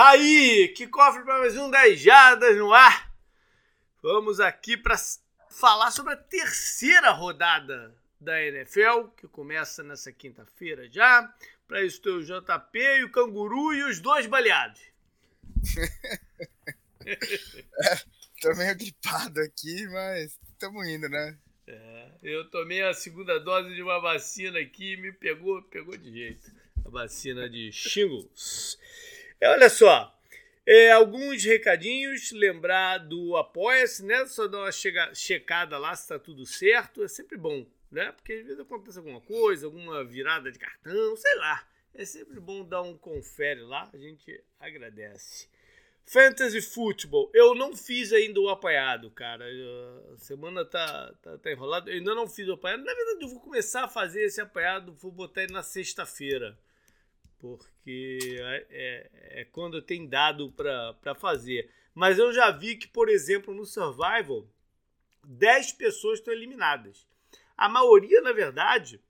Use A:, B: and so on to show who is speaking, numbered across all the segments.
A: Tá aí! Que cofre para mais um 10 Jardas no ar. Vamos aqui para falar sobre a terceira rodada da NFL, que começa nessa quinta-feira já. Para isso tem o JP e o Canguru e os dois baleados.
B: é, tô meio gripado aqui, mas estamos indo, né?
A: É, eu tomei a segunda dose de uma vacina aqui e me pegou, pegou de jeito. A vacina de shingles. É, olha só, é, alguns recadinhos, lembrar do Apoia-se, né? Só dar uma chega, checada lá se está tudo certo, é sempre bom, né? Porque às vezes acontece alguma coisa, alguma virada de cartão, sei lá. É sempre bom dar um confere lá, a gente agradece. Fantasy Football, eu não fiz ainda o apanhado, cara. A semana tá, tá, tá enrolada. Eu ainda não fiz o apanhado. Na verdade, eu vou começar a fazer esse apanhado, vou botar ele na sexta-feira porque é, é, é quando tem dado para fazer. Mas eu já vi que, por exemplo, no Survival, 10 pessoas estão eliminadas. A maioria, na verdade,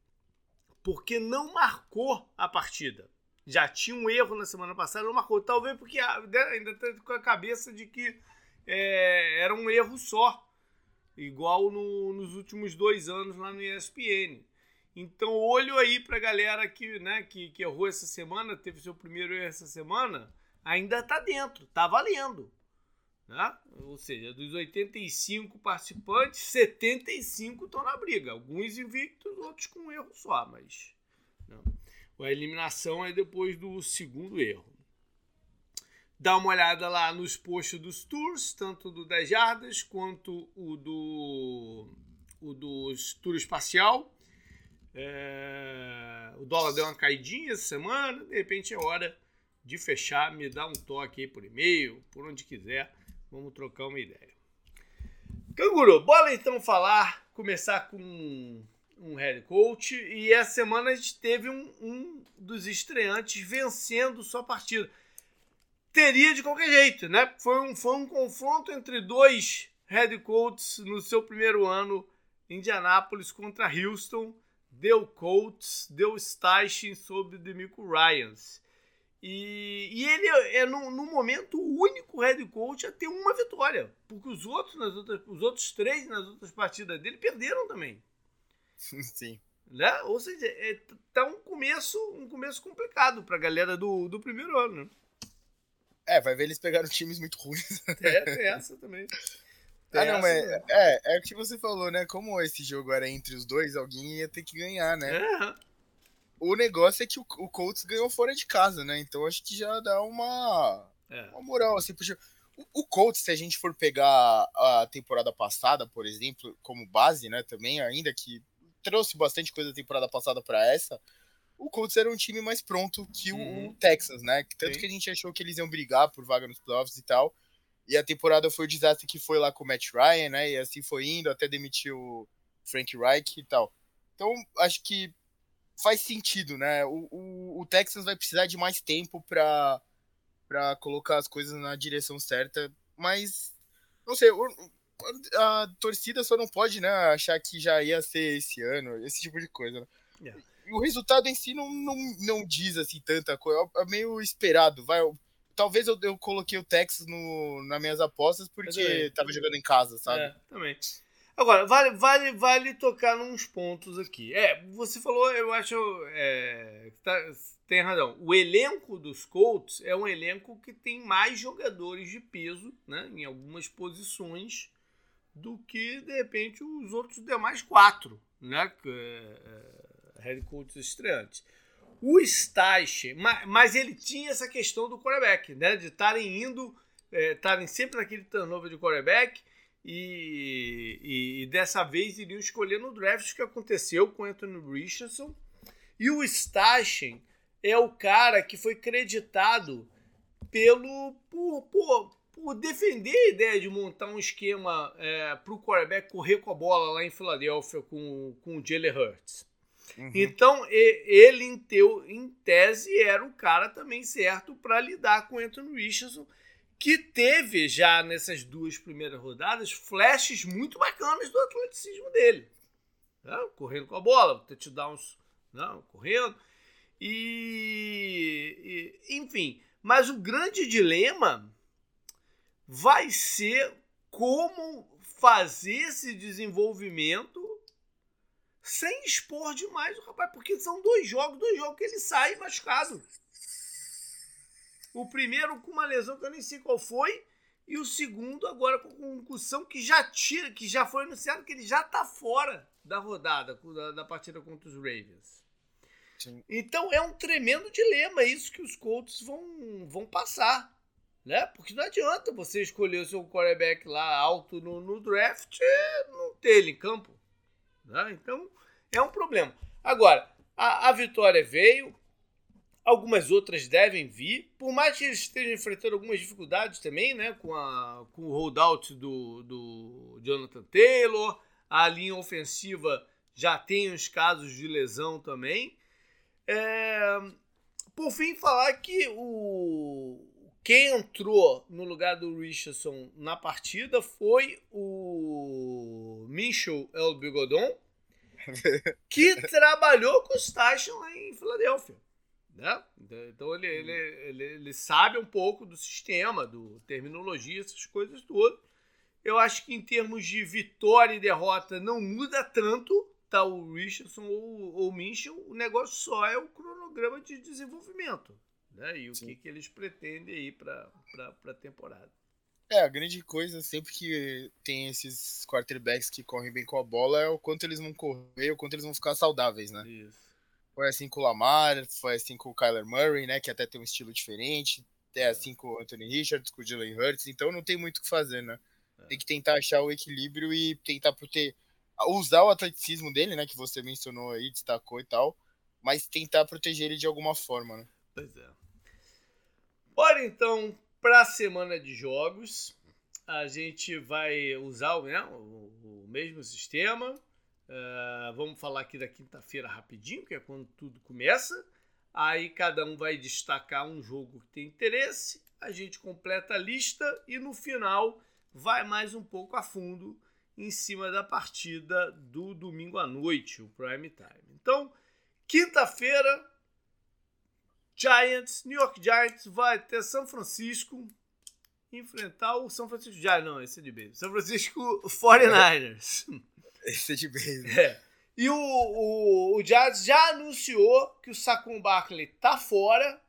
A: porque não marcou a partida. Já tinha um erro na semana passada, não marcou. Talvez porque né, ainda está com a cabeça de que é, era um erro só. Igual no, nos últimos dois anos lá no ESPN. Então, olho aí para a galera que, né, que, que errou essa semana, teve seu primeiro erro essa semana, ainda está dentro, está valendo. Né? Ou seja, dos 85 participantes, 75 estão na briga. Alguns invictos, outros com erro só, mas não. a eliminação é depois do segundo erro. Dá uma olhada lá nos posts dos tours, tanto do 10 jardas quanto o do o dos tour espacial. É... O dólar deu uma caidinha essa semana, de repente é hora de fechar, me dá um toque aí por e-mail, por onde quiser, vamos trocar uma ideia. Canguru, bora então falar, começar com um head coach e essa semana a gente teve um, um dos estreantes vencendo sua partida. Teria de qualquer jeito, né? Foi um, foi um confronto entre dois head coaches no seu primeiro ano, Indianápolis contra Houston deu Colts, deu Steichen sobre Demico Ryans. E, e ele é, no, no, momento, o único head coach a ter uma vitória. Porque os outros, nas outras, os outros três nas outras partidas dele perderam também.
B: Sim.
A: Né? Ou seja, é, tá um começo, um começo complicado pra galera do, do primeiro ano. Né?
B: É, vai ver eles pegaram times muito ruins.
A: É, tem essa também.
B: Ah, não, mas é, é o que você falou, né? Como esse jogo era entre os dois, alguém ia ter que ganhar, né?
A: É.
B: O negócio é que o, o Colts ganhou fora de casa, né? Então acho que já dá uma, é. uma moral, assim, pro o, o Colts, se a gente for pegar a temporada passada, por exemplo, como base, né, também, ainda que trouxe bastante coisa da temporada passada para essa, o Colts era um time mais pronto que uhum. o, Texas, né? Tanto Sim. que a gente achou que eles iam brigar por vaga nos playoffs e tal. E a temporada foi o desastre que foi lá com o Matt Ryan, né? E assim foi indo, até demitiu o Frank Reich e tal. Então, acho que faz sentido, né? O, o, o Texas vai precisar de mais tempo para para colocar as coisas na direção certa, mas não sei, a torcida só não pode, né, achar que já ia ser esse ano, esse tipo de coisa. Né? Yeah. O resultado em si não, não, não diz assim tanta coisa, é meio esperado, vai talvez eu, eu coloquei o Texas no, nas minhas apostas porque tava jogando em casa, sabe?
A: É, também. Agora, vale, vale, vale tocar nos pontos aqui. É, você falou, eu acho. É, tá, tem razão. O elenco dos Colts é um elenco que tem mais jogadores de peso, né? Em algumas posições, do que, de repente, os outros demais quatro, né? É, é, head coaches estreantes. O Stache, mas ele tinha essa questão do quarterback, né? De estarem indo, estarem é, sempre naquele turnover de quarterback e, e, e, dessa vez iriam escolher no draft, o que aconteceu com Anthony Richardson. E o Stachen é o cara que foi creditado pelo por, por, por defender a ideia de montar um esquema é, para o quarterback correr com a bola lá em Filadélfia com, com o Jalen Hurts. Uhum. Então, ele, em, teu, em tese, era o cara também certo para lidar com Anthony Richardson, que teve já nessas duas primeiras rodadas flashes muito bacanas do atleticismo dele. Né? Correndo com a bola, touchdowns não, correndo. E, e, enfim, Mas o grande dilema vai ser como fazer esse desenvolvimento sem expor demais o rapaz, porque são dois jogos, dois jogos que ele sai machucado. O primeiro com uma lesão que eu nem sei qual foi, e o segundo agora com concussão que já tira, que já foi anunciado que ele já está fora da rodada, da, da, partida contra os Ravens. Sim. Então é um tremendo dilema isso que os Colts vão, vão passar. Né? Porque não adianta você escolher o seu quarterback lá alto no, no draft e não ter ele em campo. Né? Então é um problema. Agora, a, a vitória veio, Algumas outras devem vir, por mais que eles estejam enfrentando algumas dificuldades também, né? Com, a, com o holdout do, do Jonathan Taylor, a linha ofensiva já tem os casos de lesão também. É, por fim, falar que o quem entrou no lugar do Richardson na partida foi o Michel El Bigodon, que trabalhou com o Tyson lá em Filadélfia. Né? Então ele, ele, ele, ele, sabe um pouco do sistema, do terminologia, essas coisas todas. Eu acho que em termos de vitória e derrota não muda tanto, tá o Richardson ou, ou o Minchel, o negócio só é o cronograma de desenvolvimento. Né? E o que, que eles pretendem aí para a temporada.
B: É, a grande coisa sempre que tem esses quarterbacks que correm bem com a bola é o quanto eles vão correr, o quanto eles vão ficar saudáveis, né? Isso. Foi assim com o Lamar, foi assim com o Kyler Murray, né? Que até tem um estilo diferente. É assim com o Anthony Richards, com o Jalen Hurts. Então não tem muito o que fazer, né? É. Tem que tentar achar o equilíbrio e tentar proteger. Usar o atleticismo dele, né? Que você mencionou aí, destacou e tal. Mas tentar proteger ele de alguma forma, né?
A: Pois é. Bora então para a semana de jogos. A gente vai usar né, o, o mesmo sistema. Uh, vamos falar aqui da quinta-feira rapidinho, que é quando tudo começa. Aí cada um vai destacar um jogo que tem interesse, a gente completa a lista e no final vai mais um pouco a fundo em cima da partida do domingo à noite, o prime time. Então, quinta-feira, Giants, New York Giants vai ter São Francisco enfrentar o São Francisco Giants, não, esse é de bem. São Francisco 49ers.
B: Esse é de base.
A: É. E o, o, o Jazz já anunciou que o Saquon Barkley tá fora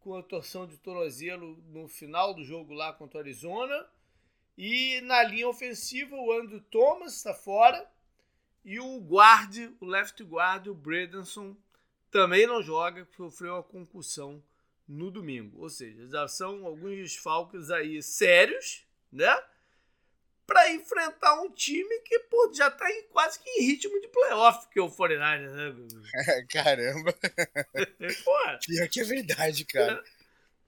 A: com a torção de tornozelo no final do jogo lá contra o Arizona. E na linha ofensiva o Andrew Thomas está fora. E o guard, o left guard, o Bredenson, também não joga, sofreu uma concussão no domingo. Ou seja, já são alguns desfalques aí sérios, né? para enfrentar um time que pô, já tá em, quase que em ritmo de playoff, que é o 49 né?
B: Caramba. Pior que é verdade, cara.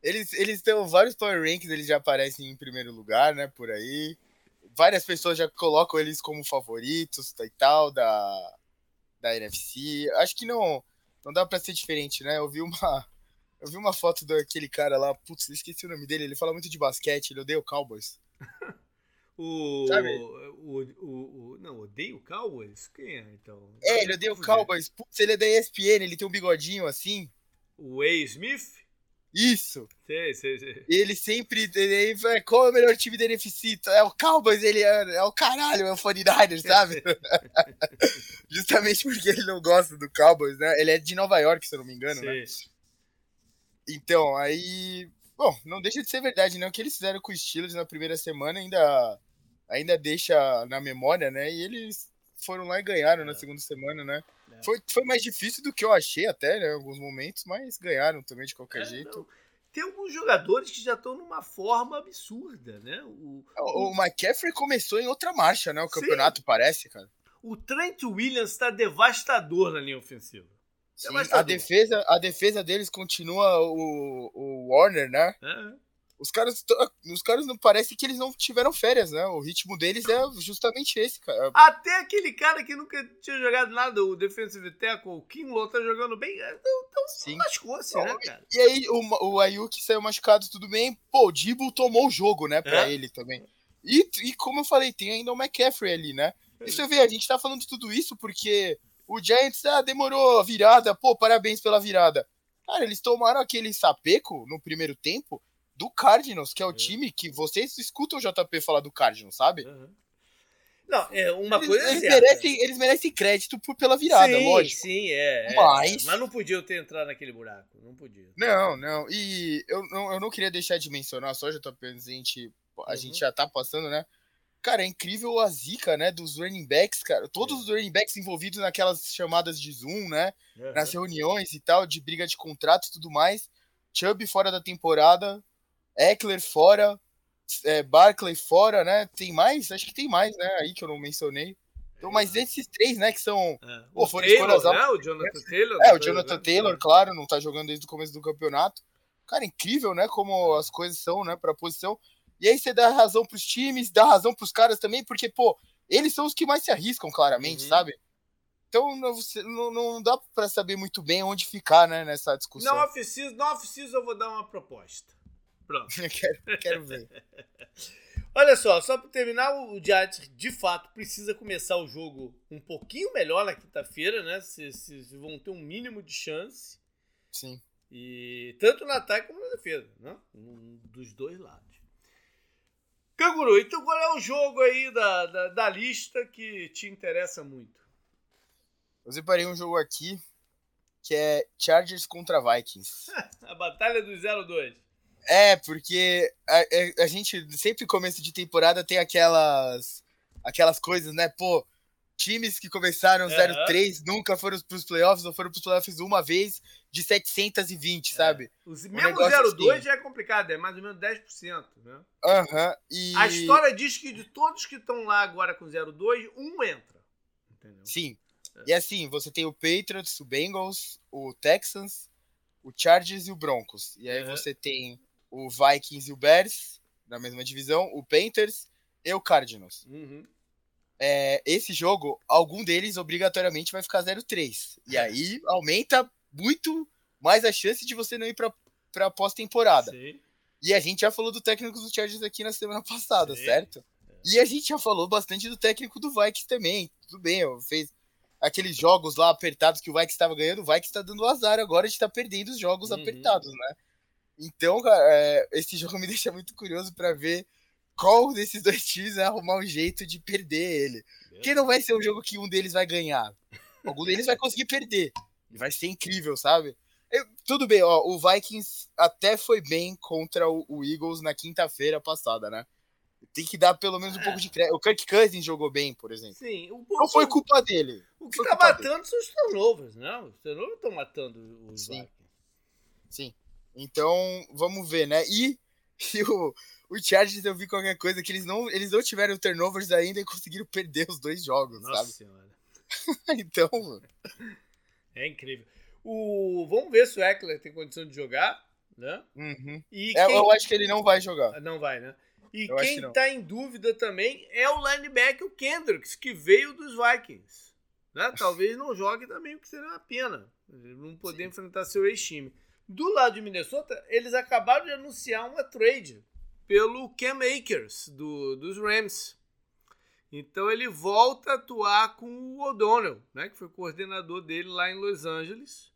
B: Eles, eles têm vários Power Rankings, eles já aparecem em primeiro lugar, né, por aí. Várias pessoas já colocam eles como favoritos e tal, da, da NFC. Acho que não, não dá pra ser diferente, né? Eu vi uma, eu vi uma foto daquele cara lá, putz, esqueci o nome dele, ele fala muito de basquete, ele odeia o Cowboys.
A: O, o, o, o, Não, odeio o Cowboys? Quem é, então?
B: É, ele odeia o Cowboys. Putz, ele é da ESPN, ele tem um bigodinho assim.
A: O A. Smith?
B: Isso.
A: Sei, sei, sei.
B: Ele sempre. Ele, qual é o melhor time da NFC? É o Cowboys, ele é, é o caralho, é o 49ers, sabe? Justamente porque ele não gosta do Cowboys, né? Ele é de Nova York, se eu não me engano, né? Então, aí. Bom, não deixa de ser verdade, né? O que eles fizeram com os Steelers na primeira semana ainda ainda deixa na memória, né? E eles foram lá e ganharam é. na segunda semana, né? É. Foi, foi mais difícil do que eu achei até, né? Em alguns momentos, mas ganharam também de qualquer é, jeito. Não.
A: Tem alguns jogadores que já estão numa forma absurda, né?
B: O, o, o McCaffrey começou em outra marcha, né? O campeonato Sim. parece, cara.
A: O Trent Williams está devastador na linha ofensiva.
B: Sim, a defesa, a defesa deles continua o, o Warner, né? É. Os caras, os caras não parece que eles não tiveram férias, né? O ritmo deles é justamente esse, cara.
A: Até aquele cara que nunca tinha jogado nada, o defensive tackle, o Kinlaw, tá jogando bem. Então, então Sim. lascou-se, né, cara?
B: E aí o, o Ayuk saiu machucado, tudo bem. Pô, o Dibo tomou o jogo, né, pra é. ele também. E, e como eu falei, tem ainda o McCaffrey ali, né? E você vê, a gente tá falando de tudo isso porque o Giants ah, demorou a virada, pô, parabéns pela virada. Cara, eles tomaram aquele sapeco no primeiro tempo do Cardinals, que é o uhum. time que vocês escutam o JP falar do Cardinals, sabe? Uhum.
A: Não, é uma
B: eles,
A: coisa
B: eles merecem, eles merecem crédito por, pela virada,
A: sim,
B: lógico.
A: Sim, é,
B: é. Mas...
A: É, mas não podia ter entrado naquele buraco. Não podia.
B: Não, não. E eu não, eu não queria deixar de mencionar, só já tô a gente, a uhum. gente já tá passando, né? Cara, é incrível a zica, né, dos running backs, cara. Todos é. os running backs envolvidos naquelas chamadas de Zoom, né? Uhum. Nas reuniões e tal, de briga de contrato e tudo mais. Chubb fora da temporada, Eckler fora, é, Barclay fora, né? Tem mais? Acho que tem mais, né? Aí que eu não mencionei. Então, mas esses três, né, que são.
A: É. Pô, foram Taylor, escolhas né? O Jonathan Taylor.
B: É, o Jonathan Taylor, claro, não tá jogando desde o começo do campeonato. Cara, incrível, né? Como as coisas são, né, pra posição. E aí você dá razão pros times, dá razão pros caras também, porque, pô, eles são os que mais se arriscam, claramente, uhum. sabe? Então não, não, dá para saber muito bem onde ficar, né, nessa discussão.
A: Não off-season, off eu vou dar uma proposta. Pronto.
B: quero, quero ver.
A: Olha só, só para terminar, o Giants de fato precisa começar o jogo um pouquinho melhor na quinta-feira, né? Se, vão ter um mínimo de chance.
B: Sim.
A: E tanto no ataque como na defesa, né? Um, dos dois lados. Canguru, então qual é o jogo aí da, da, da lista que te interessa muito?
B: Eu separei um jogo aqui que é Chargers contra Vikings.
A: a batalha do 0-2.
B: É, porque a, a, a, gente sempre começo de temporada tem aquelas aquelas coisas, né? Pô, times que começaram uhum. 0-3 nunca foram pros playoffs ou foram pros playoffs uma vez de 720, é. sabe?
A: Os, um mesmo 0-2 assim. já é complicado, é mais ou menos 10%, né?
B: Aham. Uhum, e...
A: A história diz que de todos que estão lá agora com 0-2, um entra. Entendeu?
B: Sim. É. E assim, você tem o Patriots, o Bengals, o Texans, o Chargers e o Broncos. E aí uhum. você tem o Vikings e o Bears, na mesma divisão, o Panthers e o Cardinals.
A: Uhum
B: é, esse jogo, algum deles obrigatoriamente vai ficar 0-3. E é. aí aumenta muito mais a chance de você não ir para pra pós-temporada. E a gente já falou do técnico do Chargers aqui na semana passada, Sim. certo? É. E a gente já falou bastante do técnico do Vikings também. Tudo bem, fez aqueles jogos lá apertados que o Vikings estava ganhando, o Vikings está dando azar agora de estar tá perdendo os jogos uhum. apertados, né? Então, cara, é, esse jogo me deixa muito curioso para ver qual desses dois times vai arrumar um jeito de perder ele. Porque não vai ser um jogo que um deles vai ganhar. Algum deles vai conseguir perder. E vai ser incrível, sabe? Eu, tudo bem, ó, o Vikings até foi bem contra o, o Eagles na quinta-feira passada, né? Tem que dar pelo menos um é. pouco de crédito. O Kirk Cousins jogou bem, por exemplo.
A: Sim. O,
B: não foi culpa dele.
A: O que tá matando dele. são os turnovers, né? Os turnovers estão matando os
B: Sim. Vikings. Sim. Então, vamos ver, né? E, e o, o Chargers eu vi qualquer coisa que eles não, eles não tiveram turnovers ainda e conseguiram perder os dois jogos,
A: Nossa
B: sabe?
A: Senhora.
B: então.
A: É incrível. O... Vamos ver se o Eckler tem condição de jogar, né?
B: Uhum. E é, quem... Eu acho que ele não vai jogar.
A: Não vai, né? E eu quem que tá em dúvida também é o linebacker, o Kendricks, que veio dos Vikings. Né? Talvez não jogue também, o que seria uma pena. Não poder Sim. enfrentar seu ex-time. Do lado de Minnesota, eles acabaram de anunciar uma trade pelo Cam Akers, do, dos Rams. Então ele volta a atuar com o O'Donnell, né, que foi coordenador dele lá em Los Angeles.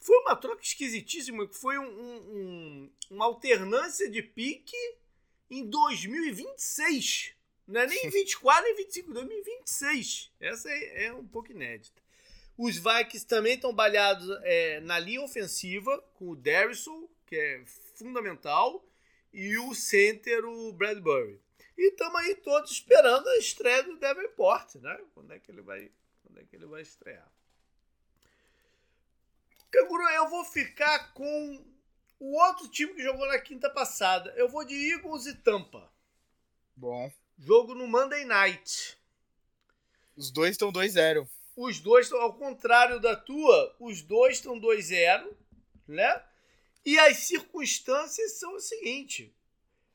A: Foi uma troca esquisitíssima, que foi um, um, uma alternância de pique em 2026. Não é nem 24 nem 25, 2026. Essa é, é um pouco inédita. Os Vikings também estão balhados é, na linha ofensiva, com o Darrison, que é fundamental, e o center, o Bradbury. E estamos aí todos esperando a estreia do Davenport, né? Quando é que ele vai, quando é que ele vai estrear? Canguru, eu vou ficar com o outro time que jogou na quinta passada. Eu vou de Eagles e Tampa.
B: Bom.
A: Jogo no Monday Night.
B: Os dois estão 2-0.
A: Os dois estão, ao contrário da tua, os dois estão 2-0, né? E as circunstâncias são o seguinte: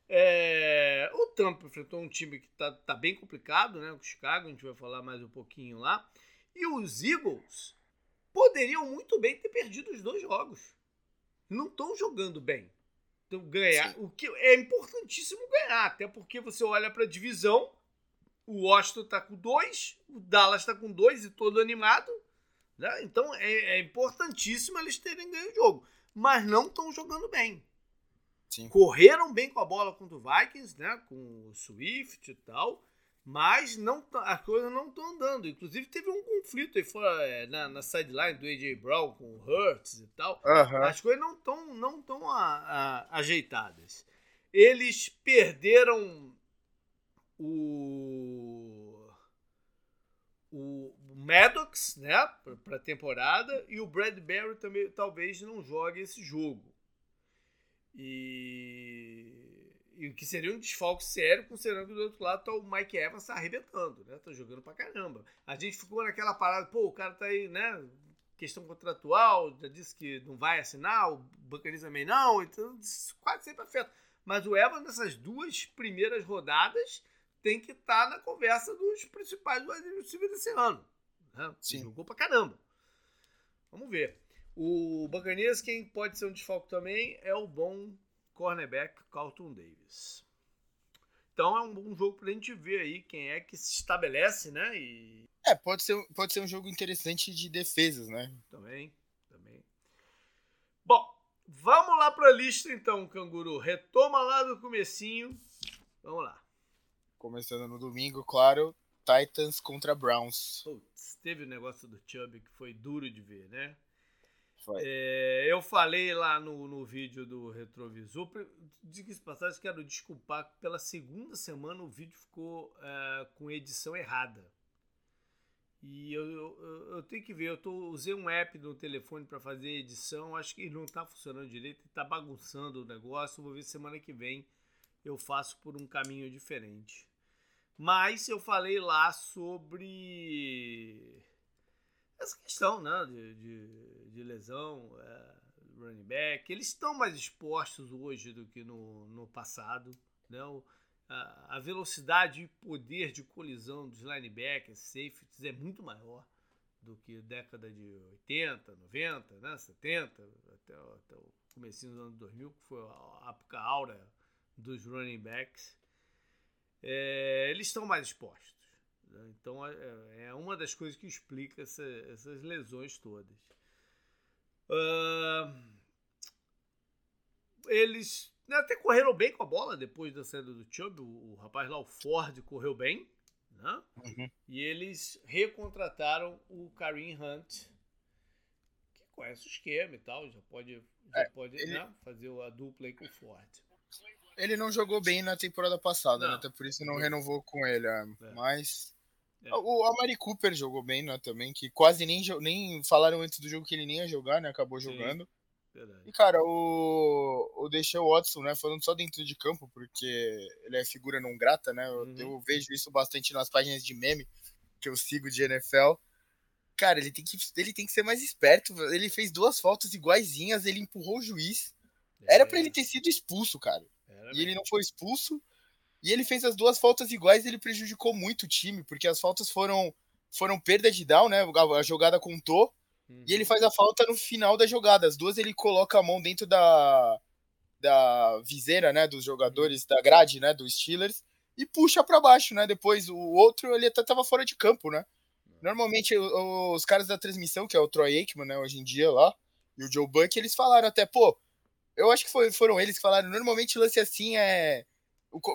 A: é, o Tampa enfrentou um time que está tá bem complicado, né? O Chicago, a gente vai falar mais um pouquinho lá. E os Eagles poderiam muito bem ter perdido os dois jogos. Não estão jogando bem. Então, ganhar. Sim. O que é importantíssimo ganhar, até porque você olha para a divisão. O Washington está com dois, o Dallas está com dois e todo animado. Né? Então é, é importantíssimo eles terem ganho o jogo. mas não estão jogando bem.
B: Sim.
A: Correram bem com a bola contra o Vikings, né? Com o Swift e tal. Mas não, as coisas não estão andando. Inclusive, teve um conflito aí fora, é, na, na sideline do AJ Brown com o Hurts e tal.
B: Uhum.
A: As coisas não estão não tão a, a, ajeitadas. Eles perderam o, o Maddox, né, para temporada, e o Bradbury também talvez não jogue esse jogo. E e o que seria um desfalque sério, considerando que do outro lado tá o Mike Evans tá arrebentando, né? Tá jogando pra caramba. A gente ficou naquela parada, pô, o cara tá aí, né? Questão contratual, já disse que não vai assinar, o Buccaneers também não, então quase sempre afeta. Mas o Evans, nessas duas primeiras rodadas, tem que estar tá na conversa dos principais wide receivers desse ano. Né?
B: Sim.
A: Jogou pra caramba. Vamos ver. O Buccaneers, quem pode ser um desfalque também, é o bom cornerback Carlton Davis. Então é um bom jogo para a gente ver aí quem é que se estabelece, né? E...
B: É, pode ser, pode ser um jogo interessante de defesas, né?
A: Também, também. Bom, vamos lá para a lista então, Canguru. Retoma lá do comecinho. Vamos lá.
B: Começando no domingo, claro, Titans contra Browns.
A: Putz, teve o negócio do Chubb que foi duro de ver, né? É, eu falei lá no, no vídeo do retrovisor, diga-se passagem, quero desculpar que pela segunda semana o vídeo ficou é, com edição errada. E eu, eu, eu, tenho que ver, eu tô, usei um app no telefone para fazer edição, acho que não está funcionando direito, está bagunçando o negócio, vou ver semana que vem eu faço por um caminho diferente. Mas eu falei lá sobre essa questão né, de, de, de lesão, é, running back, eles estão mais expostos hoje do que no, no passado. Né? O, a, a, velocidade e poder de colisão dos linebackers, safeties, é muito maior do que década de 80, 90, né, 70, até, até o começo dos anos 2000, que foi a época aura dos running backs. É, eles estão mais expostos. Né? Então é, é, uma das coisas que explica essa, essas lesões todas. Uh, eles né, até correram bem com a bola depois da saída do Chubb. O, o rapaz lá, o Ford, correu bem. Né?
B: Uhum.
A: E eles recontrataram o Kareem Hunt, que conhece o esquema e tal, já pode, já é, pode ele... né, fazer a dupla aí com o Ford.
B: Ele não jogou bem na temporada passada, né? até por isso não renovou com ele. É. é. Mas é. O Amari Cooper jogou bem, né, também, que quase nem, nem falaram antes do jogo que ele nem ia jogar, né, acabou jogando.
A: Verdade.
B: E, cara, o, o Watson, né, falando só dentro de campo, porque ele é figura não grata, né, eu, uhum. eu vejo isso bastante nas páginas de meme que eu sigo de NFL. Cara, ele tem que, ele tem que ser mais esperto, ele fez duas faltas iguaizinhas, ele empurrou o juiz. É. Era para ele ter sido expulso, cara. Era e ele não foi expulso. E ele fez as duas faltas iguais e ele prejudicou muito o time, porque as faltas foram, foram perda de down, né? A jogada contou. Uhum. E ele faz a falta no final da jogada. As duas ele coloca a mão dentro da, da viseira, né? Dos jogadores, da grade, né? Dos Steelers. E puxa para baixo, né? Depois o outro ele até tava fora de campo, né? Normalmente os caras da transmissão, que é o Troy Aikman, né? Hoje em dia lá, e o Joe Buck, eles falaram até, pô, eu acho que foi, foram eles que falaram, normalmente lance assim é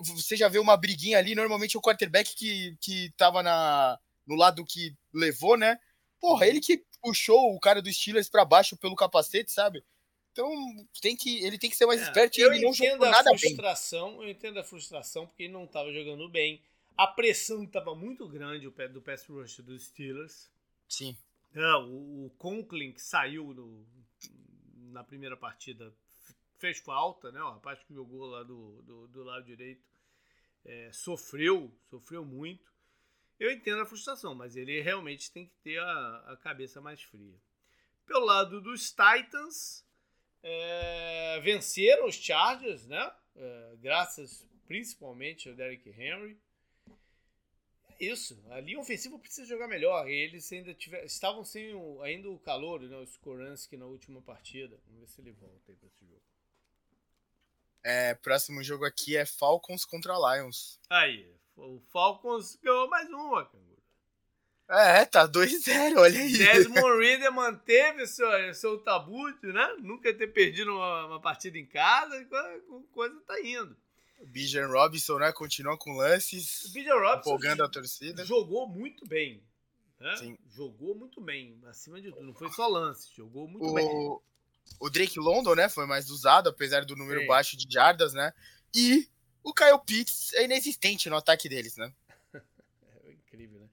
B: você já vê uma briguinha ali, normalmente o quarterback que, que tava na, no lado que levou, né? Porra, ele que puxou o cara do Steelers para baixo pelo capacete, sabe? Então tem que, ele tem que ser mais é, esperto e ele não jogou nada
A: frustração, bem. Eu entendo a frustração porque ele não estava jogando bem. A pressão estava muito grande do pass rush dos Steelers.
B: Sim.
A: É, o, o Conklin que saiu no, na primeira partida fez falta, né? O rapaz que jogou lá do, do, do lado direito é, sofreu, sofreu muito. Eu entendo a frustração, mas ele realmente tem que ter a, a cabeça mais fria. Pelo lado dos Titans, é, venceram os Chargers, né? É, graças principalmente ao Derrick Henry. É isso. A linha ofensiva precisa jogar melhor. Eles ainda tiver, estavam sem o, ainda o calor, né? O Skoransky na última partida. Vamos ver se ele volta aí para esse jogo.
B: É, próximo jogo aqui é Falcons contra Lions.
A: Aí, o Falcons ganhou mais uma, canguru.
B: É, tá 2-0, olha aí.
A: Desmond Reader manteve seu, seu tabu, né? Nunca ter perdido uma, uma partida em casa, coisa tá indo.
B: O Bijan Robinson, né? Continua com lances.
A: O Bijan Robinson
B: empolgando a torcida.
A: Jogou muito bem. Né? Sim. Jogou muito bem, acima de tudo. Não foi só lance, jogou muito
B: o,
A: bem.
B: O Drake London, né? Foi mais usado, apesar do número Sim. baixo de jardas, né? E o Kyle Pitts é inexistente no ataque deles, né?
A: é incrível, né?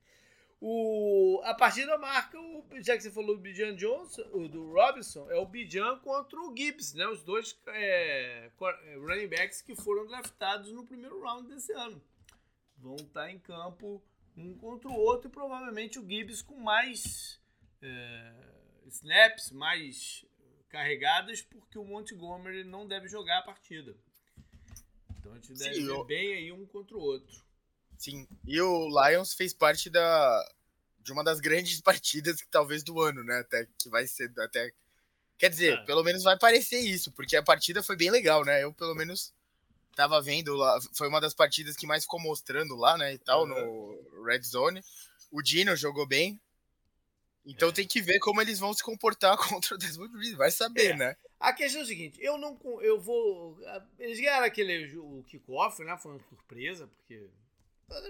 A: O, a partida marca, o, já que você falou do Bijan Johnson, o do Robinson, é o Bijan contra o Gibbs, né? Os dois é, é, running backs que foram draftados no primeiro round desse ano. Vão estar em campo um contra o outro e provavelmente o Gibbs com mais é, snaps, mais carregadas, porque o Montgomery não deve jogar a partida. Então a gente deve Sim, ver bem aí um contra o outro.
B: Sim, e o Lions fez parte da de uma das grandes partidas que talvez do ano, né? Até que vai ser até quer dizer, é. pelo menos vai parecer isso, porque a partida foi bem legal, né? Eu pelo menos tava vendo lá, foi uma das partidas que mais ficou mostrando lá, né, e tal, uhum. no Red Zone. O Dino jogou bem. Então é. tem que ver como eles vão se comportar contra o Desmond Reed, vai saber, é. né?
A: A questão é o seguinte, eu não eu vou eles ganharam aquele o kickoff, né? Foi uma surpresa, porque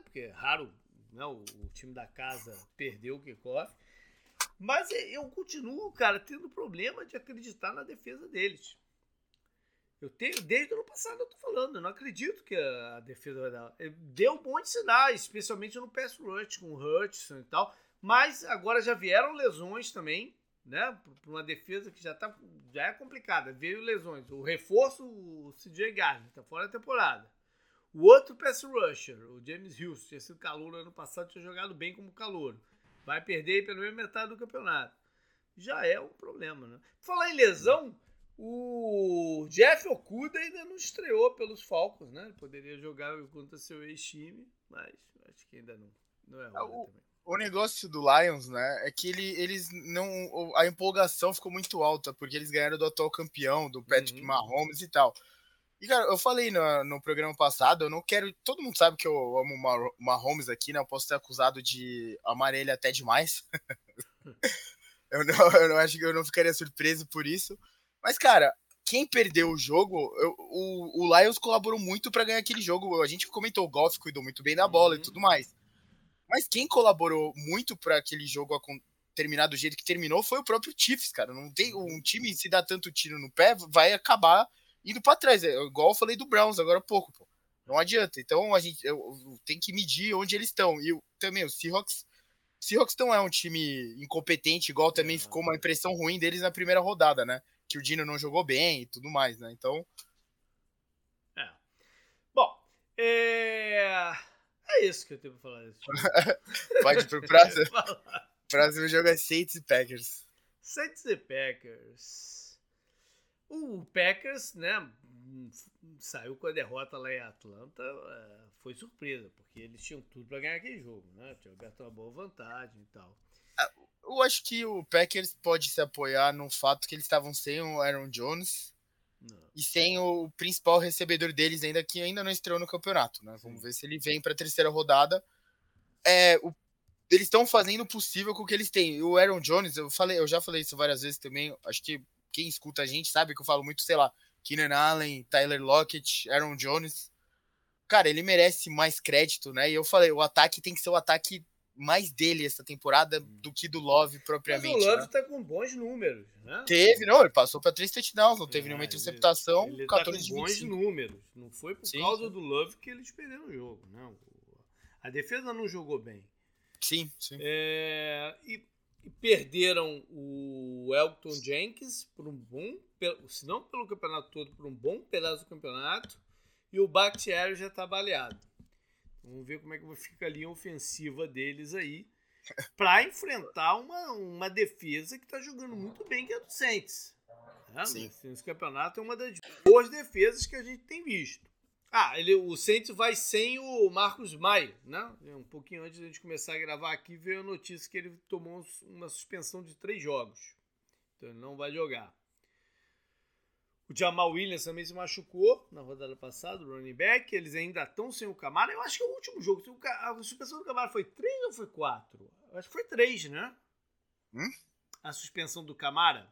A: porque é raro, né, o, o time da casa perdeu o kickoff. Mas eu continuo, cara, tendo problema de acreditar na defesa deles. Eu tenho, desde o ano passado eu tô falando, eu não acredito que a defesa vai dar. Deu bons sinais, especialmente no pass rush com o Hutchinson e tal. Mas agora já vieram lesões também, né? Para uma defesa que já, tá, já é complicada. Veio lesões. O reforço, o CJ Gardner, tá fora da temporada. O outro pass rusher, o James Houston, tinha sido calor ano passado, tinha jogado bem como calor. Vai perder pelo menos metade do campeonato. Já é um problema, né? Falar em lesão, o Jeff Okuda ainda não estreou pelos Falcons, né? Ele poderia jogar contra seu ex-time, mas acho que ainda não, não é hora o, também.
B: O negócio do Lions, né, é que ele, eles não. A empolgação ficou muito alta, porque eles ganharam do atual campeão, do Patrick uhum. Mahomes e tal. E, cara, eu falei no, no programa passado, eu não quero. Todo mundo sabe que eu amo o Mahomes aqui, né? Eu posso ser acusado de amar ele até demais. eu, não, eu não acho que eu não ficaria surpreso por isso. Mas, cara, quem perdeu o jogo, eu, o, o Lions colaborou muito para ganhar aquele jogo. A gente comentou, o Golf cuidou muito bem da bola uhum. e tudo mais. Mas quem colaborou muito para aquele jogo terminar do jeito que terminou foi o próprio Chiefs, cara. Não tem um time se dá tanto tiro no pé, vai acabar indo para trás. É igual eu falei do Browns agora há pouco, pô. Não adianta. Então a gente eu, eu, tem que medir onde eles estão. E eu, também o Seahawks Seahawks não é um time incompetente, igual também ficou uma impressão ruim deles na primeira rodada, né? que o Dino não jogou bem e tudo mais, né? Então.
A: É. Bom, é. É isso que eu tenho pra falar.
B: Pode ir pro próximo? próximo jogo é Saints e Packers.
A: Saints e Packers. O Packers, né, saiu com a derrota lá em Atlanta, é, foi surpresa, porque eles tinham tudo para ganhar aquele jogo, né? Tinha aberto uma boa vantagem e tal.
B: Ah, eu acho que o Packers pode se apoiar no fato que eles estavam sem o Aaron Jones não. e sem o principal recebedor deles ainda que ainda não estreou no campeonato, né? Vamos ver se ele vem para a terceira rodada. É, o, eles estão fazendo o possível com o que eles têm. O Aaron Jones, eu falei, eu já falei isso várias vezes também. Acho que quem escuta a gente sabe que eu falo muito, sei lá, Keenan Allen, Tyler Lockett, Aaron Jones. Cara, ele merece mais crédito, né? E eu falei, o ataque tem que ser o ataque mais dele essa temporada do que do Love propriamente. Mas
A: o Love
B: né?
A: tá com bons números, né?
B: Teve, não, ele passou para três touchdowns, não teve é, nenhuma interceptação,
A: ele, ele 14 tá com bons números. Não foi por sim, causa sim. do Love que eles perderam o jogo, não. A defesa não jogou bem.
B: Sim, sim.
A: É, e, e, perderam o Elton Jenkins por um bom, se não pelo campeonato todo, por um bom pedaço do campeonato, e o Bakhtiari já tá baleado. Vamos ver como é que ficar a linha ofensiva deles aí para enfrentar uma, uma defesa que está jogando muito bem, que é do Saints. Né? Sim. Esse campeonato é uma das boas defesas que a gente tem visto. Ah, ele, o Saints vai sem o Marcos Maia, né? Um pouquinho antes da gente começar a gravar aqui, veio a notícia que ele tomou uma suspensão de três jogos. Então ele não vai jogar. O Jamal Williams também se machucou na rodada passada, o running back. Eles ainda estão sem o Camara. Eu acho que é o último jogo. A suspensão do Camara foi 3 ou foi 4? acho que foi três, né?
B: Hum?
A: A suspensão do Camara.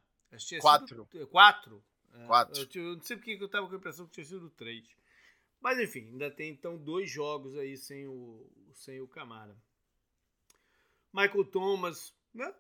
B: Quatro.
A: Sido, quatro?
B: É, quatro.
A: Eu, eu, não sei porque eu tava com a impressão que tinha sido três. Mas enfim, ainda tem então dois jogos aí sem o, sem o Camara. Michael Thomas, né?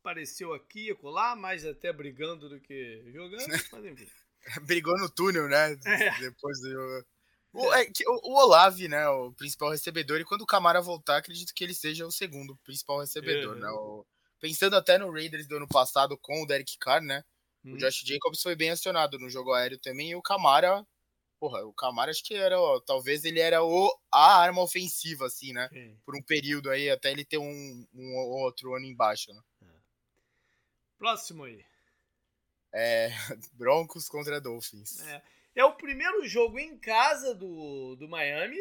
A: Apareceu aqui e colar, mais até brigando do que jogando, mas enfim.
B: Brigou no túnel, né? É. Depois do. O, é, o, o Olave, né, o principal recebedor, e quando o Camara voltar, acredito que ele seja o segundo principal recebedor, né? O, pensando até no Raiders do ano passado com o Derek Carr, né? Hum. O Josh Jacobs foi bem acionado no jogo aéreo também, e o Camara, porra, o Camara acho que era, ó, talvez ele era o, a arma ofensiva, assim, né? Sim. Por um período aí, até ele ter um, um outro ano embaixo, né? É.
A: Próximo aí.
B: É, Broncos contra Dolphins.
A: É. É o primeiro jogo em casa do, do Miami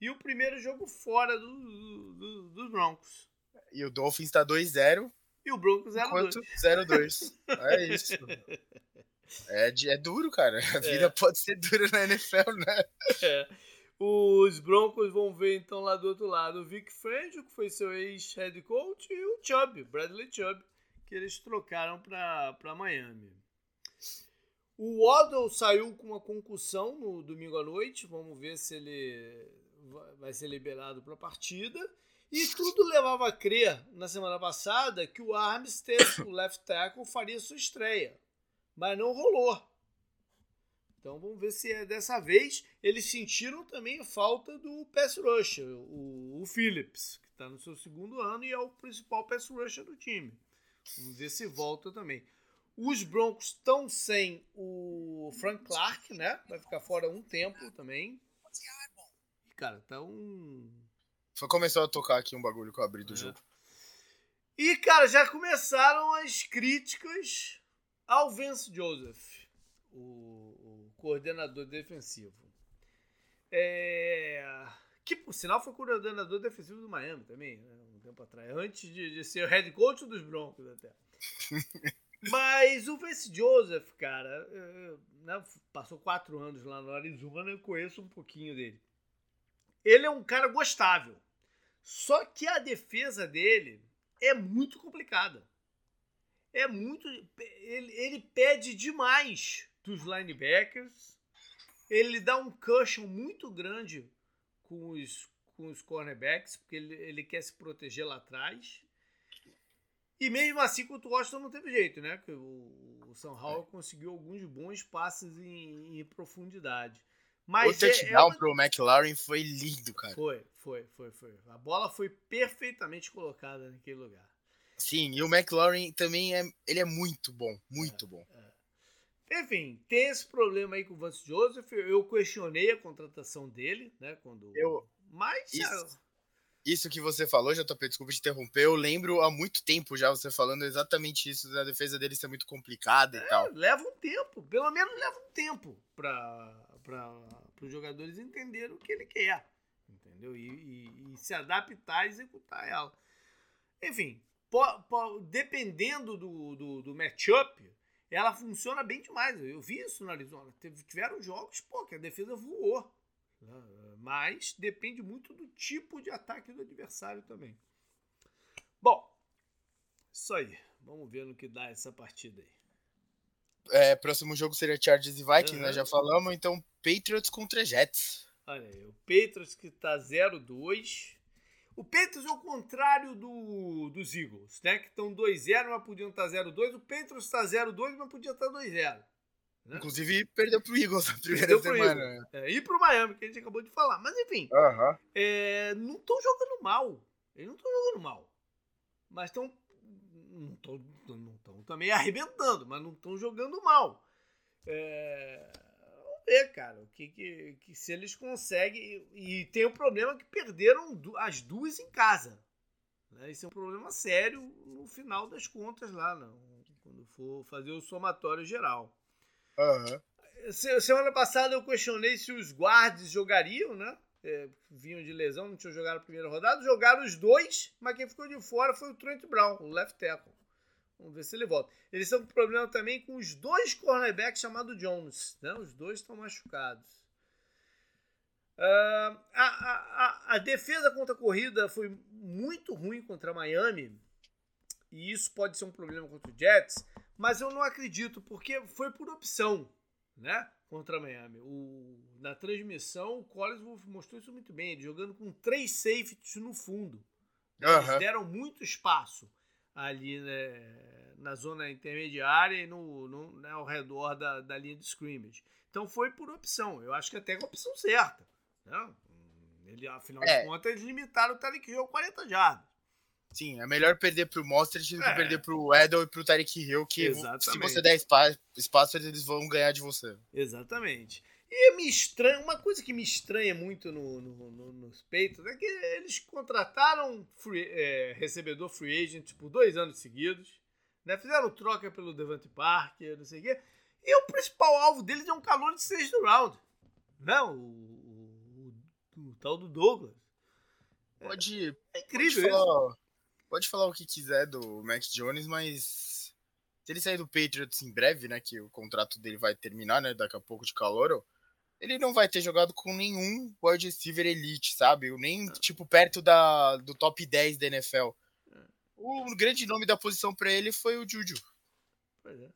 A: e o primeiro jogo fora do, do, dos Broncos.
B: E o Dolphins está 2-0.
A: E o Broncos
B: 0-2. É isso. É, é duro, cara. A vida é. pode ser dura na NFL, né?
A: É. Os Broncos vão ver então lá do outro lado o Vic Fangio, que foi seu ex-head coach, e o Chubb, Bradley Chubb, que eles trocaram para Miami. O Waddle saiu com uma concussão no domingo à noite. Vamos ver se ele vai ser liberado para a partida. E tudo levava a crer na semana passada que o Armstead, o left tackle, faria sua estreia. Mas não rolou. Então vamos ver se é dessa vez. Eles sentiram também a falta do pass rusher, o, o Phillips, que está no seu segundo ano e é o principal pass rusher do time. Vamos ver se volta também. Os Broncos estão sem o Frank Clark, né? Vai ficar fora um tempo também. E, cara, tá um.
B: Só começou a tocar aqui um bagulho que eu abri do é. jogo.
A: E, cara, já começaram as críticas ao Vance Joseph, o, o coordenador defensivo. É... Que, por sinal, foi coordenador defensivo do Miami também, né? Tempo atrás. Antes de, de ser o head coach dos Broncos, até. Mas o Vince Joseph, cara, né, passou quatro anos lá no Arizona, eu conheço um pouquinho dele. Ele é um cara gostável. Só que a defesa dele é muito complicada. É muito. Ele, ele pede demais dos linebackers. Ele dá um cushion muito grande com os, com os cornerbacks, porque ele, ele quer se proteger lá atrás. E mesmo assim, contra o Washington não teve jeito, né? Porque o, o São Paulo é. conseguiu alguns bons passes em, em profundidade. Mas
B: o touchdown é uma... pro McLaren foi lindo, cara.
A: Foi, foi, foi, foi. A bola foi perfeitamente colocada naquele lugar.
B: Sim, e o McLaren também é, ele é muito bom, muito é, bom.
A: É. Enfim, tem esse problema aí com o Vance Joseph. Eu questionei a contratação dele, né? Quando.
B: Eu.
A: Mas.
B: Isso isso que você falou, JP, desculpa te interromper, eu lembro há muito tempo já você falando exatamente isso, da defesa dele ser muito complicada
A: é,
B: e tal.
A: Leva um tempo, pelo menos leva um tempo para os jogadores entenderem o que ele quer, entendeu? E, e, e se adaptar a executar ela. Enfim, po, po, dependendo do, do, do matchup, ela funciona bem demais. Eu vi isso na Arizona. Tiveram jogos pô, que a defesa voou. Né? Mas depende muito do tipo de ataque do adversário também. Bom, isso aí. Vamos ver no que dá essa partida aí.
B: É, próximo jogo seria Chargers e Vikings, uhum. nós já falamos. Então, Patriots contra Jets.
A: Olha aí, o Patriots que tá 0-2. O Patriots é o contrário do, dos Eagles, né? Que estão 2-0, mas podiam estar tá 0-2. O Patriots está 0-2, mas podia estar tá 2-0.
B: Né? Inclusive, perdeu pro Eagles na primeira perdeu semana.
A: Pro é, e pro Miami, que a gente acabou de falar. Mas enfim,
B: uhum.
A: é, não estão jogando mal. Eles não estão jogando mal. Mas estão. Não estão também arrebentando, mas não estão jogando mal. É, vamos ver, cara, o que, que, que, se eles conseguem. E tem o problema que perderam as duas em casa. Né? Isso é um problema sério no final das contas lá, não, quando for fazer o somatório geral.
B: Uhum.
A: Semana passada eu questionei se os guards jogariam, né? É, vinham de lesão, não tinham jogado a primeira rodada. Jogaram os dois, mas quem ficou de fora foi o Trent Brown, o left tackle. Vamos ver se ele volta. Eles estão com problema também com os dois cornerbacks chamados Jones. Né? Os dois estão machucados. Uh, a, a, a defesa contra a corrida foi muito ruim contra Miami. E isso pode ser um problema contra o Jets. Mas eu não acredito, porque foi por opção, né? Contra Miami. O, na transmissão, o Collins mostrou isso muito bem. Ele jogando com três safeties no fundo. Eles deram muito espaço ali né, na zona intermediária e no, no né, ao redor da, da linha de scrimmage. Então foi por opção. Eu acho que até a opção certa. Né? Ele, afinal é. de contas, eles limitaram o Tarek Hill a 40 jardas.
B: Sim, é melhor perder pro Monster do que é. perder pro Edel e pro Tarek Hill, que Exatamente. se você der espaço, espaço, eles vão ganhar de você.
A: Exatamente. E me estranha, uma coisa que me estranha muito no, no, no, nos peitos é que eles contrataram free, é, recebedor free agent por dois anos seguidos, né? fizeram troca pelo Devante Parker, não sei o quê, e o principal alvo deles é um calor de sexto round. Não, o, o, o tal do Douglas.
B: Pode. É incrível pode falar, pode falar o que quiser do Max Jones, mas se ele sair do Patriots em breve, né? Que o contrato dele vai terminar, né? Daqui a pouco de calor, ele não vai ter jogado com nenhum wide receiver elite, sabe? Nem, é. tipo, perto da, do top 10 da NFL. É. O grande nome da posição para ele foi o Juju. Pois é.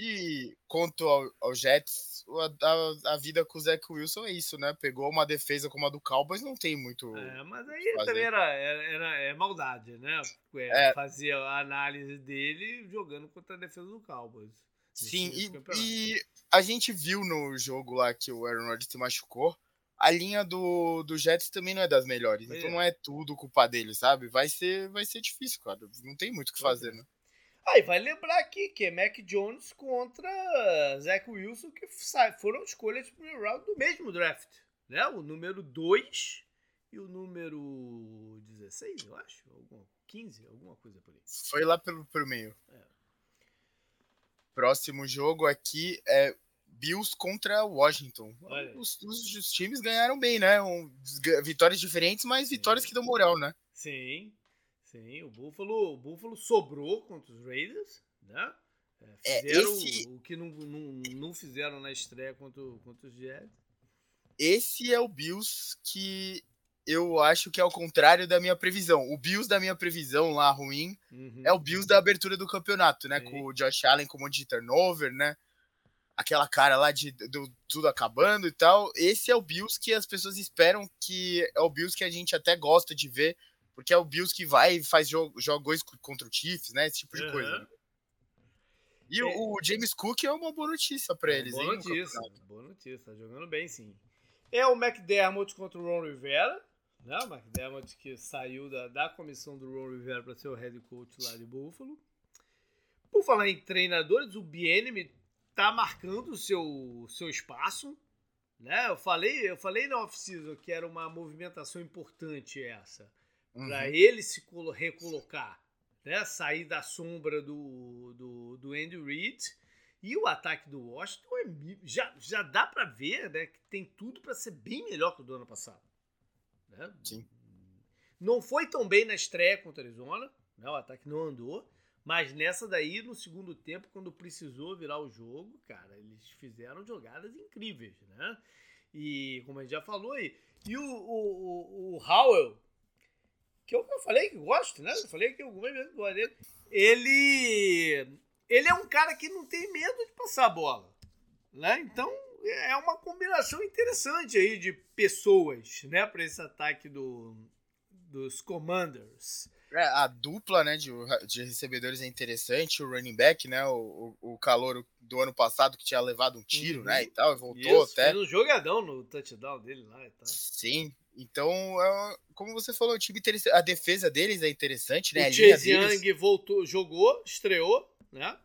B: E quanto ao, ao Jets, a, a, vida com o Zach Wilson é isso, né? Pegou uma defesa como a do Cowboys, não tem muito.
A: É, mas aí também era, era, era é maldade, né? É, é. Fazia a análise dele jogando contra a defesa do Cowboys.
B: Sim, e, e, a gente viu no jogo lá que o Aaron Rodgers se machucou. A linha do, do Jets também não é das melhores. então é. não é tudo culpa dele, sabe? Vai ser, vai ser difícil, cara. Não tem muito o que fazer, né?
A: Aí vai lembrar aqui que é Mac Jones contra Zach Wilson, que foram escolhas de primeiro round do mesmo draft. Né? O número 2 e o número 16, eu acho. Alguma, 15, alguma coisa por aí.
B: Foi lá pelo, pelo meio. É. Próximo jogo aqui é Bills contra Washington. Os, os, os, times ganharam bem, né? Um, vitórias diferentes, mas vitórias que dão moral, né?
A: Sim, Sim, o Buffalo, o Buffalo sobrou contra os Raiders, né? É, fizeram é, esse... o que não, não, não fizeram na estreia contra, contra os Jets.
B: Esse é o Bills que eu acho que é o contrário da minha previsão. O Bills da minha previsão lá ruim uhum. é o Bills da abertura do campeonato, né? Sim. Com o Josh Allen com um monte de turnover, né? Aquela cara lá de do, tudo acabando e tal. Esse é o Bills que as pessoas esperam que é o Bills que a gente até gosta de ver porque é o Bills que vai e faz jogos contra o Chiefs, né? Esse tipo de uhum. coisa. E é. o, o, James Cook é uma boa notícia para é eles,
A: boa hein? Notícia, boa notícia, tá jogando bem sim. É o McDermott contra o Ron Rivera, né? O McDermott que saiu da, da comissão do Ron Rivera para ser o head coach lá de Buffalo. Por falar em treinadores, o Bienemy tá marcando o seu, seu espaço, né? Eu falei, eu falei na off-season que era uma movimentação importante essa uhum. para ele se recolocar, né? sair da sombra do, do, do Andy Reid. E o ataque do Washington é, já, já dá para ver né, que tem tudo para ser bem melhor que o do ano passado. Né?
B: Sim.
A: Não foi tão bem na estreia contra a Arizona, né? o ataque não andou. Mas nessa daí, no segundo tempo, quando precisou virar o jogo, cara, eles fizeram jogadas incríveis, né? E como a gente já falou, e, e o, o, o Howell, que eu, eu falei que gosto, né? Eu falei que algumas vezes gosto dele. Ele, ele é um cara que não tem medo de passar a bola, né? Então é uma combinação interessante aí de pessoas, né, para esse ataque do, dos Commanders.
B: É, a dupla né, de, de recebedores é interessante, o running back, né? O, o, o calor do ano passado que tinha levado um tiro, uhum. né? E tal, e voltou Isso, até.
A: Fez um jogadão no touchdown dele lá e tal.
B: Sim, então, é, como você falou, o time a defesa deles é interessante, né?
A: O Chase Young voltou, jogou, estreou, né?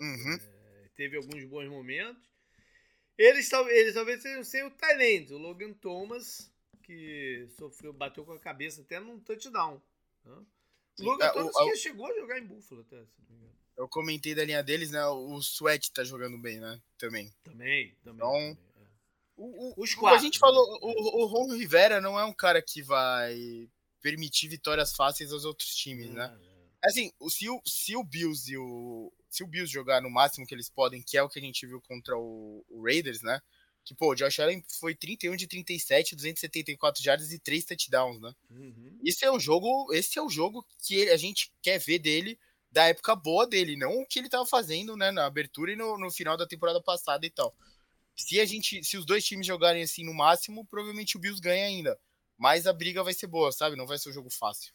B: Uhum.
A: É, teve alguns bons momentos. Eles, eles talvez sejam sem o Thailand, o Logan Thomas, que sofreu, bateu com a cabeça até num touchdown. Né? O Logan é, Thomas o, que chegou a jogar em Buffalo até, se não me engano.
B: Eu comentei da linha deles, né? O Sweat tá jogando bem, né? Também.
A: Também, também.
B: Então,
A: também.
B: O, Os quatro. A gente falou, o, o Ron Rivera não é um cara que vai permitir vitórias fáceis aos outros times, né? Assim, se o, se o Bills e o se o Bills jogar no máximo que eles podem, que é o que a gente viu contra o, o Raiders, né? Que, pô, o Josh Allen foi 31 de 37, 274 jardas e 3 touchdowns, né? Uhum. Esse é o jogo, esse é o jogo que a gente quer ver dele da época boa dele, não o que ele tava fazendo, né, na abertura e no, no final da temporada passada e tal. Se a gente, se os dois times jogarem assim no máximo, provavelmente o Bills ganha ainda. Mas a briga vai ser boa, sabe? Não vai ser um jogo fácil.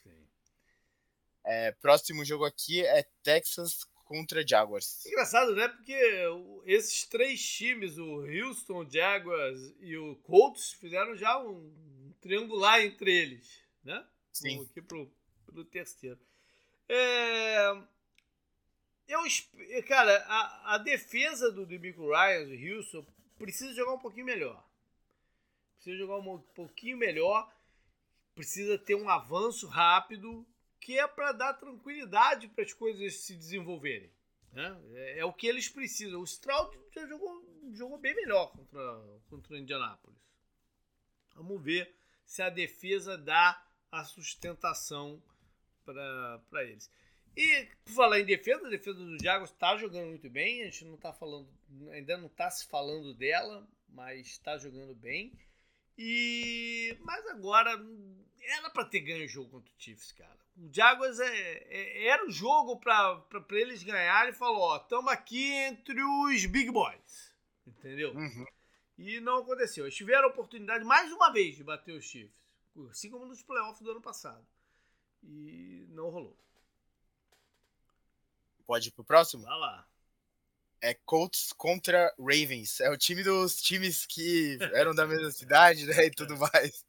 B: É, próximo jogo aqui é Texas contra Jaguars.
A: Engraçado, né? Porque esses três times, o Houston, Jaguars e o Colts, fizeram já um triangular entre eles, né?
B: Sim.
A: Aqui pro, pro terceiro. É... Eu, cara, a, a defesa do Demico Ryan, do Houston, precisa jogar um pouquinho melhor. Precisa jogar um pouquinho melhor. Precisa ter um avanço rápido, que é para dar tranquilidade para as coisas se desenvolverem. Né? É, é, o que eles precisam. O Stroud já jogou, jogou bem melhor contra, contra o Indianapolis. Vamos ver se a defesa dá a sustentação para eles. E por falar em defesa, a defesa do Jaguars está jogando muito bem. A gente não está falando, ainda não está se falando dela, mas está jogando bem. E mas agora era para ter ganho o jogo contra o Chiefs, cara. O Jaguars é, é, era o jogo para eles ganharem e falou: ó, estamos aqui entre os big boys, entendeu?
B: Uhum.
A: E não aconteceu. Eles tiveram a oportunidade mais uma vez de bater os Chiefs, assim como nos playoffs do ano passado. E não rolou.
B: Pode ir pro próximo?
A: Vai lá.
B: É Colts contra Ravens. É o time dos times que eram da mesma cidade, né? E tudo mais.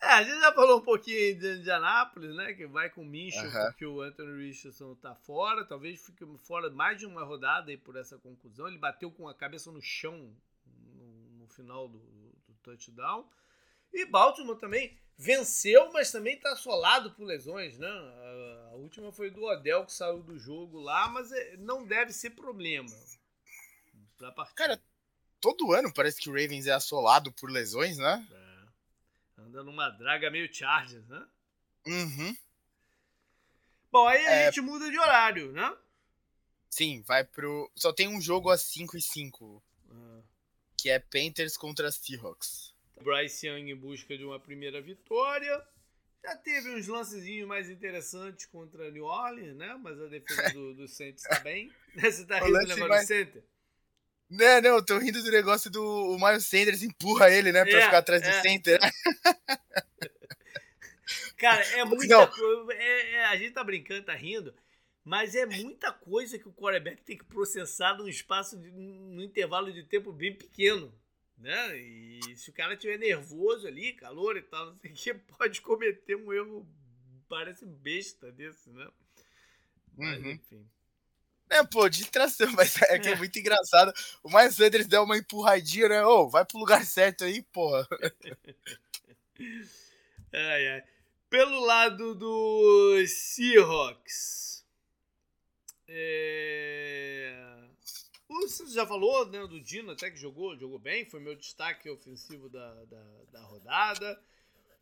A: É, a gente já falou um pouquinho de Indianápolis, né? Que vai com o Mincho, uh -huh. porque o Anthony Richardson tá fora. Talvez fique fora mais de uma rodada aí por essa conclusão. Ele bateu com a cabeça no chão no, no final do, do touchdown. E Baltimore também venceu, mas também está assolado por lesões, né? A, a, última foi do Odell que saiu do jogo lá, mas é, não deve ser problema.
B: Cara, todo ano parece que o Ravens é assolado por lesões, né?
A: É. Anda numa draga meio Chargers, né?
B: Uhum.
A: Bom, aí a é... gente muda de horário, né?
B: Sim, vai pro. Só tem um jogo às 5 e 5. Ah. Que é Panthers contra Seahawks.
A: Bryce Young em busca de uma primeira vitória. Já teve uns lancezinhos mais interessantes contra New Orleans, né? Mas a defesa do, do Saints está bem. Você tá rindo do negócio mais... do Center?
B: Não, não, eu tô rindo do negócio do o Miles Sanders empurra ele, né, pra é, ficar atrás é. do center.
A: Cara, é muita coisa. É, é, a gente tá brincando, tá rindo, mas é muita coisa que o quarterback tem que processar num espaço, de, num intervalo de tempo bem pequeno né? E se o cara estiver nervoso ali, calor e tal, não sei o que, pode cometer um erro, parece besta desse, né? Mas, uhum. enfim.
B: É, pô, distração, mas é que é, é muito engraçado. O Miles Sanders deu uma empurradinha, né? Ô, oh, vai pro lugar certo aí, porra.
A: ai, ai. Pelo lado dos Seahawks. É... Você já falou né, do Dino, até que jogou, jogou bem, foi meu destaque ofensivo da, da, da rodada.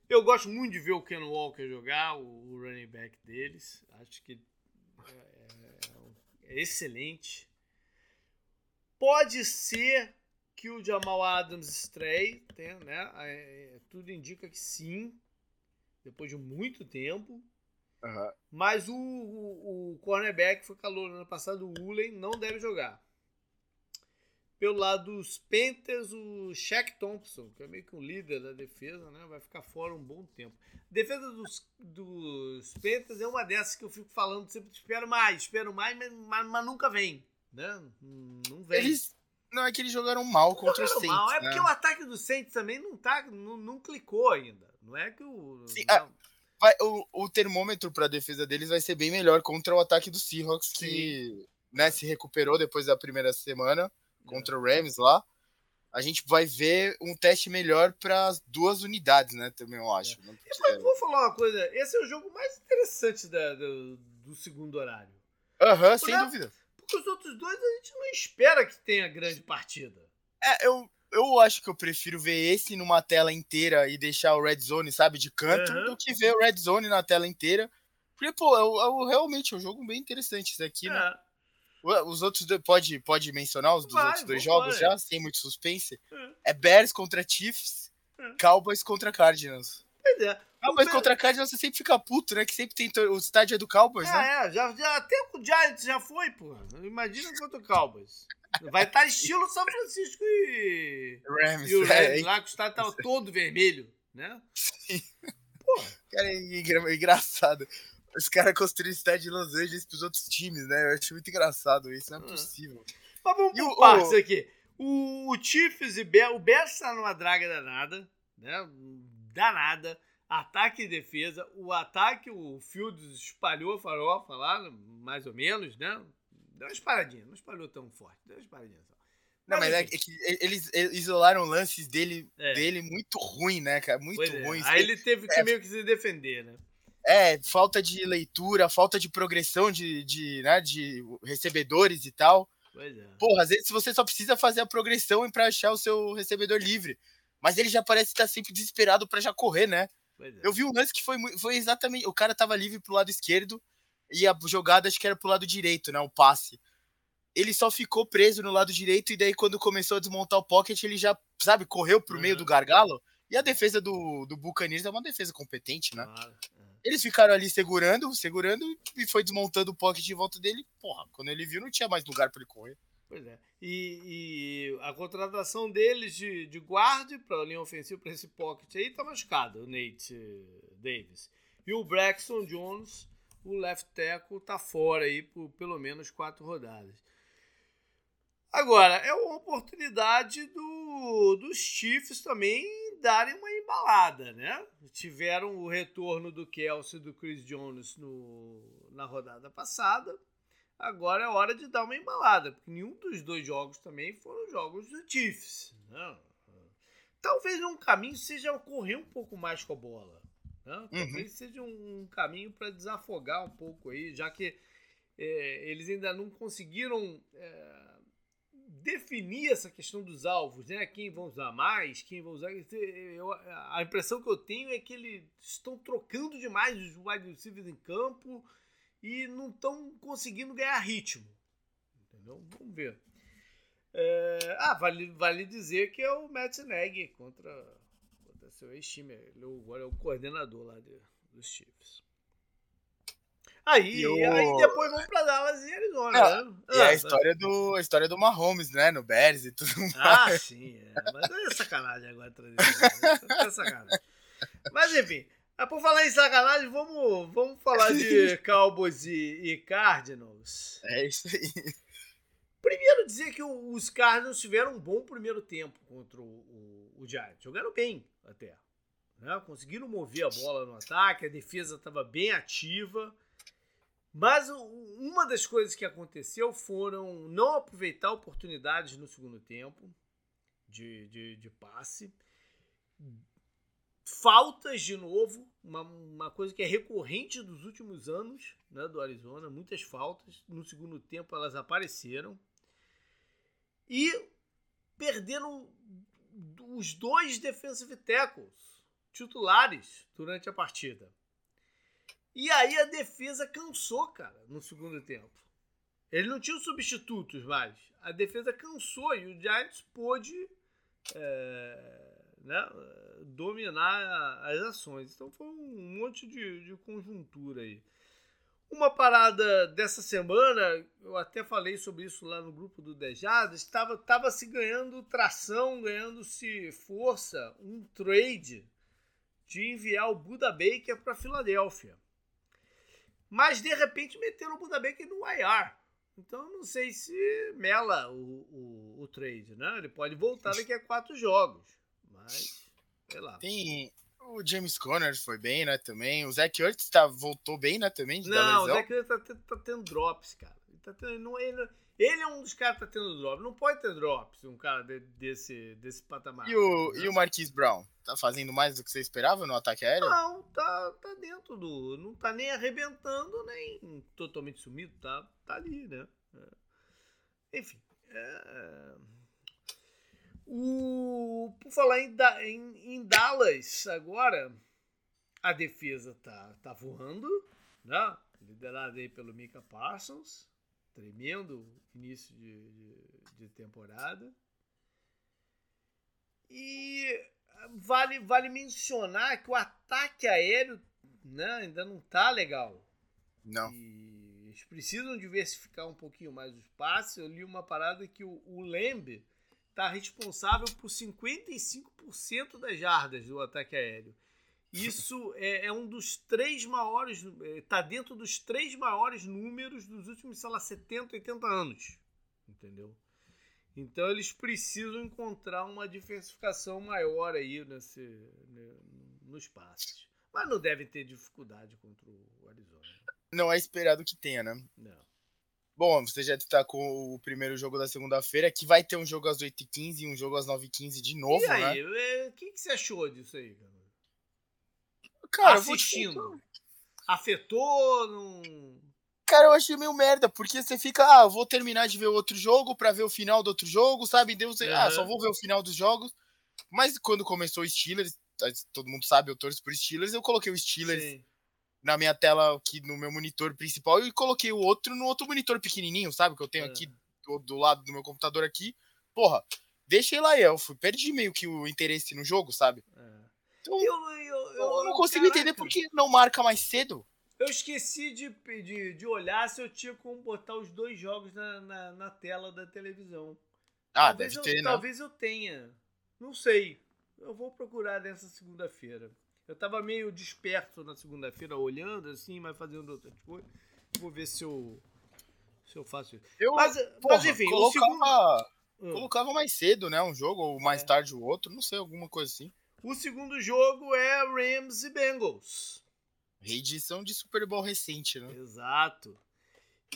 A: Eu gosto muito de ver o Ken Walker jogar, o, o running back deles. Acho que é, é, é excelente. Pode ser que o Jamal Adams estreie, tem, né? É, tudo indica que sim, depois de muito tempo.
B: Uhum.
A: Mas o, o, o cornerback foi calor no ano passado, o Ulen, não deve jogar. Pelo lado dos Panthers, o Shaq Thompson, que é meio que um líder da defesa, né? Vai ficar fora um bom tempo. A defesa dos, dos Panthers é uma dessas que eu fico falando sempre, espero mais, espero mais, mas, mas, mas nunca vem, né? Não vem.
B: Eles, não, é que eles jogaram mal contra os Saints. Mal.
A: É porque
B: né?
A: o ataque do Saints também não, tá, não, não clicou ainda. Não é que o...
B: Sim, é, vai, o, o termômetro para a defesa deles vai ser bem melhor contra o ataque do Seahawks, Sim. que né, se recuperou depois da primeira semana contra o Rams lá, a gente vai ver um teste melhor para as duas unidades, né? Também eu acho. É.
A: Mas, vou falar uma coisa: esse é o jogo mais interessante da, do, do segundo horário.
B: Aham, uhum, sem dúvida.
A: Porque os outros dois a gente não espera que tenha grande partida.
B: É, eu, eu acho que eu prefiro ver esse numa tela inteira e deixar o Red Zone, sabe, de canto, uhum. do que ver o Red Zone na tela inteira. Porque, pô, é, é, realmente é um jogo bem interessante esse aqui, né? Os outros dois, pode, pode mencionar os Vai, outros dois jogos já, sem muito suspense? É, é Bears contra Chiefs, é. Cowboys contra Cardinals.
A: Pois é.
B: Cowboys contra Cardinals você sempre fica puto, né? Que sempre tem o estádio é do Cowboys,
A: é,
B: né?
A: É, já, já, até o Giants já foi, pô. Imagina contra o Cowboys. Vai estar tá estilo São Francisco e.
B: Rams.
A: E o é, Rams, é, lá que o estádio tava todo vermelho, né?
B: Sim. Pô. Cara, é engraçado. Os caras construíram estádio de Los Angeles pros outros times, né? Eu acho muito engraçado isso, não é ah. possível.
A: Mas vamos partes o... aqui. O, o Chiefs e o Bears tá numa draga danada, né? Danada. Ataque e defesa. O ataque, o Fields espalhou a farofa lá, mais ou menos, né? Deu uma espalhadinha, não espalhou tão forte, deu uma espalhadinha só.
B: Não, mas, mas é, que eles isolaram lances dele, é. dele muito ruim, né, cara? Muito pois ruim.
A: É. Aí ele teve que é, meio que se defender, né?
B: É, falta de leitura, falta de progressão de, de, né, de recebedores e tal.
A: Pois é.
B: Porra, às vezes você só precisa fazer a progressão para achar o seu recebedor livre. Mas ele já parece estar sempre desesperado para já correr, né? É. Eu vi um lance que foi, foi exatamente. O cara tava livre pro lado esquerdo e a jogada acho que era pro lado direito, né? O passe. Ele só ficou preso no lado direito e daí quando começou a desmontar o pocket, ele já, sabe, correu pro uhum. meio do gargalo. E a defesa do, do Buccaneers é uma defesa competente, né? Claro. Eles ficaram ali segurando, segurando e foi desmontando o pocket de volta dele. Porra, quando ele viu, não tinha mais lugar para ele correr.
A: Pois é. E, e, a contratação deles de, de guarda para a linha ofensiva para esse pocket aí tá machucado, o Nate Davis. E o Braxton Jones, o left tackle, tá fora aí por pelo menos quatro rodadas. Agora, é uma oportunidade do, dos Chiefs também darem uma embalada, né? Tiveram o retorno do Kelsey e do Chris Jones no, na rodada passada. Agora é hora de dar uma embalada, porque nenhum dos dois jogos também foram jogos do Chiefs. Né? Talvez um caminho seja correr um pouco mais com a bola. Né? Uhum. Talvez uhum. seja um caminho para desafogar um pouco aí, já que é, eles ainda não conseguiram. É, definir essa questão dos alvos, né? Quem vão usar mais, quem vão usar. Eu, a impressão que eu tenho é que eles estão trocando demais os wide receivers em campo e não estão conseguindo ganhar ritmo. Entendeu? Vamos ver. É, ah, vale, vale dizer que é o Matt Nagy contra, contra seu ex-time. Ele agora é o coordenador lá de, dos Chiefs. Aí, eu... aí depois vamos pra Dallas e Arizona, é, né?
B: E ah, a, história do, a história do Mahomes, né? No Bears e tudo
A: ah, mais. Ah, sim. É. Mas é sacanagem agora trazer É sacanagem. Mas enfim, ah, por falar em sacanagem, vamos, vamos falar de Cowboys e, e Cardinals.
B: É isso aí.
A: Primeiro dizer que os Cardinals tiveram um bom primeiro tempo contra o, o, o Giants. Jogaram bem até. Né? Conseguiram mover a bola no ataque, a defesa estava bem ativa. Mas uma das coisas que aconteceu foram não aproveitar oportunidades no segundo tempo de, de, de passe. Faltas de novo, uma, uma coisa que é recorrente dos últimos anos né, do Arizona, muitas faltas. No segundo tempo elas apareceram. E perderam os dois defensive tackles titulares durante a partida. E aí a defesa cansou, cara, no segundo tempo. Ele não tinha substitutos mais. A defesa cansou e o Giants pôde é, né, dominar as ações. Então foi um monte de, de conjuntura aí. Uma parada dessa semana, eu até falei sobre isso lá no grupo do Dejadas, estava tava se ganhando tração, ganhando-se força, um trade de enviar o Buda Baker para Filadélfia. Mas de repente meteram o Buda Baker no IR. Então não sei se mela o, o, o, trade, né? Ele pode voltar daqui a quatro jogos. Mas, sei lá.
B: Tem. O James Conner foi bem, né? Também. O Zach Ertz tá, voltou bem, né? Também.
A: não, o Zach Ertz tá, tá, tendo drops, cara. Ele, tá tendo, não, ele, ele é um dos caras que tá tendo drop. Não pode ter drops um cara de, desse, desse patamar.
B: E o, né? e o Marquise Brown? Tá fazendo mais do que você esperava no ataque aéreo?
A: Não, tá, tá dentro do. Não tá nem arrebentando, nem totalmente sumido. Tá, tá ali, né? É. Enfim. É... O, por falar em, em, em, Dallas agora, a defesa tá, tá voando, né? Liderada aí pelo Mika Parsons tremendo início de, de, de temporada. E vale, vale mencionar que o ataque aéreo né, ainda não tá legal.
B: Não.
A: E eles precisam diversificar um pouquinho mais os passes. Eu li uma parada que o, o Lembe está responsável por 55% das jardas do ataque aéreo. Isso é, é, um dos três maiores, está dentro dos três maiores números dos últimos, sei lá, 70, 80 anos. Entendeu? Então eles precisam encontrar uma diversificação maior aí nesse, né, nos passes. Mas não devem ter dificuldade contra o Arizona.
B: Não é esperado que tenha, né?
A: Não.
B: Bom, você já está com o primeiro jogo da segunda-feira, que vai ter um jogo às 8h15 e um jogo às 9h15 de novo,
A: e aí,
B: né?
A: O é, que, que você achou disso aí, cara?
B: Cara,
A: Assistindo. Afetou? Não...
B: Cara, eu achei meio merda, porque você fica, ah, vou terminar de ver outro jogo pra ver o final do outro jogo, sabe? Deus, uhum. ah, só vou ver o final dos jogos. Mas quando começou o Steelers, todo mundo sabe, eu torço por Steelers, eu coloquei o Steelers Sim na minha tela aqui no meu monitor principal e coloquei o outro no outro monitor pequenininho, sabe? Que eu tenho é. aqui do, do, lado do meu computador aqui. Porra, deixei lá eu fui, perdi meio que o interesse no jogo, sabe? É.
A: Então, eu, eu, eu,
B: eu, não consigo caraca. entender porque não marca mais cedo.
A: Eu esqueci de, de, de olhar se eu tinha como botar os dois jogos na, na, na tela da televisão.
B: Ah, talvez deve ter,
A: né? Talvez eu tenha. Não sei. Eu vou procurar nessa segunda-feira. Eu tava meio disperso na segunda-feira, olhando assim, mas fazendo outras coisas. Vou ver se eu, se eu faço isso.
B: Eu,
A: mas, porra, mas enfim,
B: colocava, segundo... Colocava mais cedo, né? Um jogo, ou mais é. tarde o outro, não sei, alguma coisa assim.
A: O segundo jogo é Rams e Bengals.
B: Reedição de Super Bowl recente, né?
A: Exato.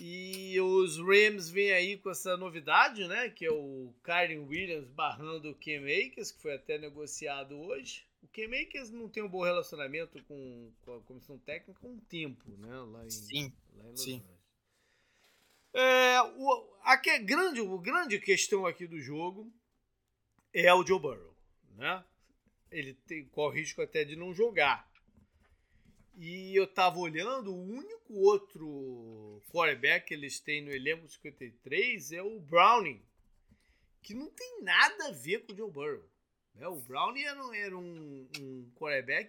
A: E os Rams vêm aí com essa novidade, né? Que é o Kyren Williams barrando o Cam Akers, que foi até negociado hoje. O K-Makers não tem um bom relacionamento com, com a comissão técnica há um tempo, né? Lá em,
B: sim,
A: lá em
B: Los sim.
A: É, o, a que, grande, o grande questão aqui do jogo é o Joe Burrow, né? Ele tem qual risco até de não jogar. E eu tava olhando, o único outro quarterback que eles têm no elenco 53 é o Browning, que não tem nada a ver com o Joe Burrow. É, o Brownie era, era um, um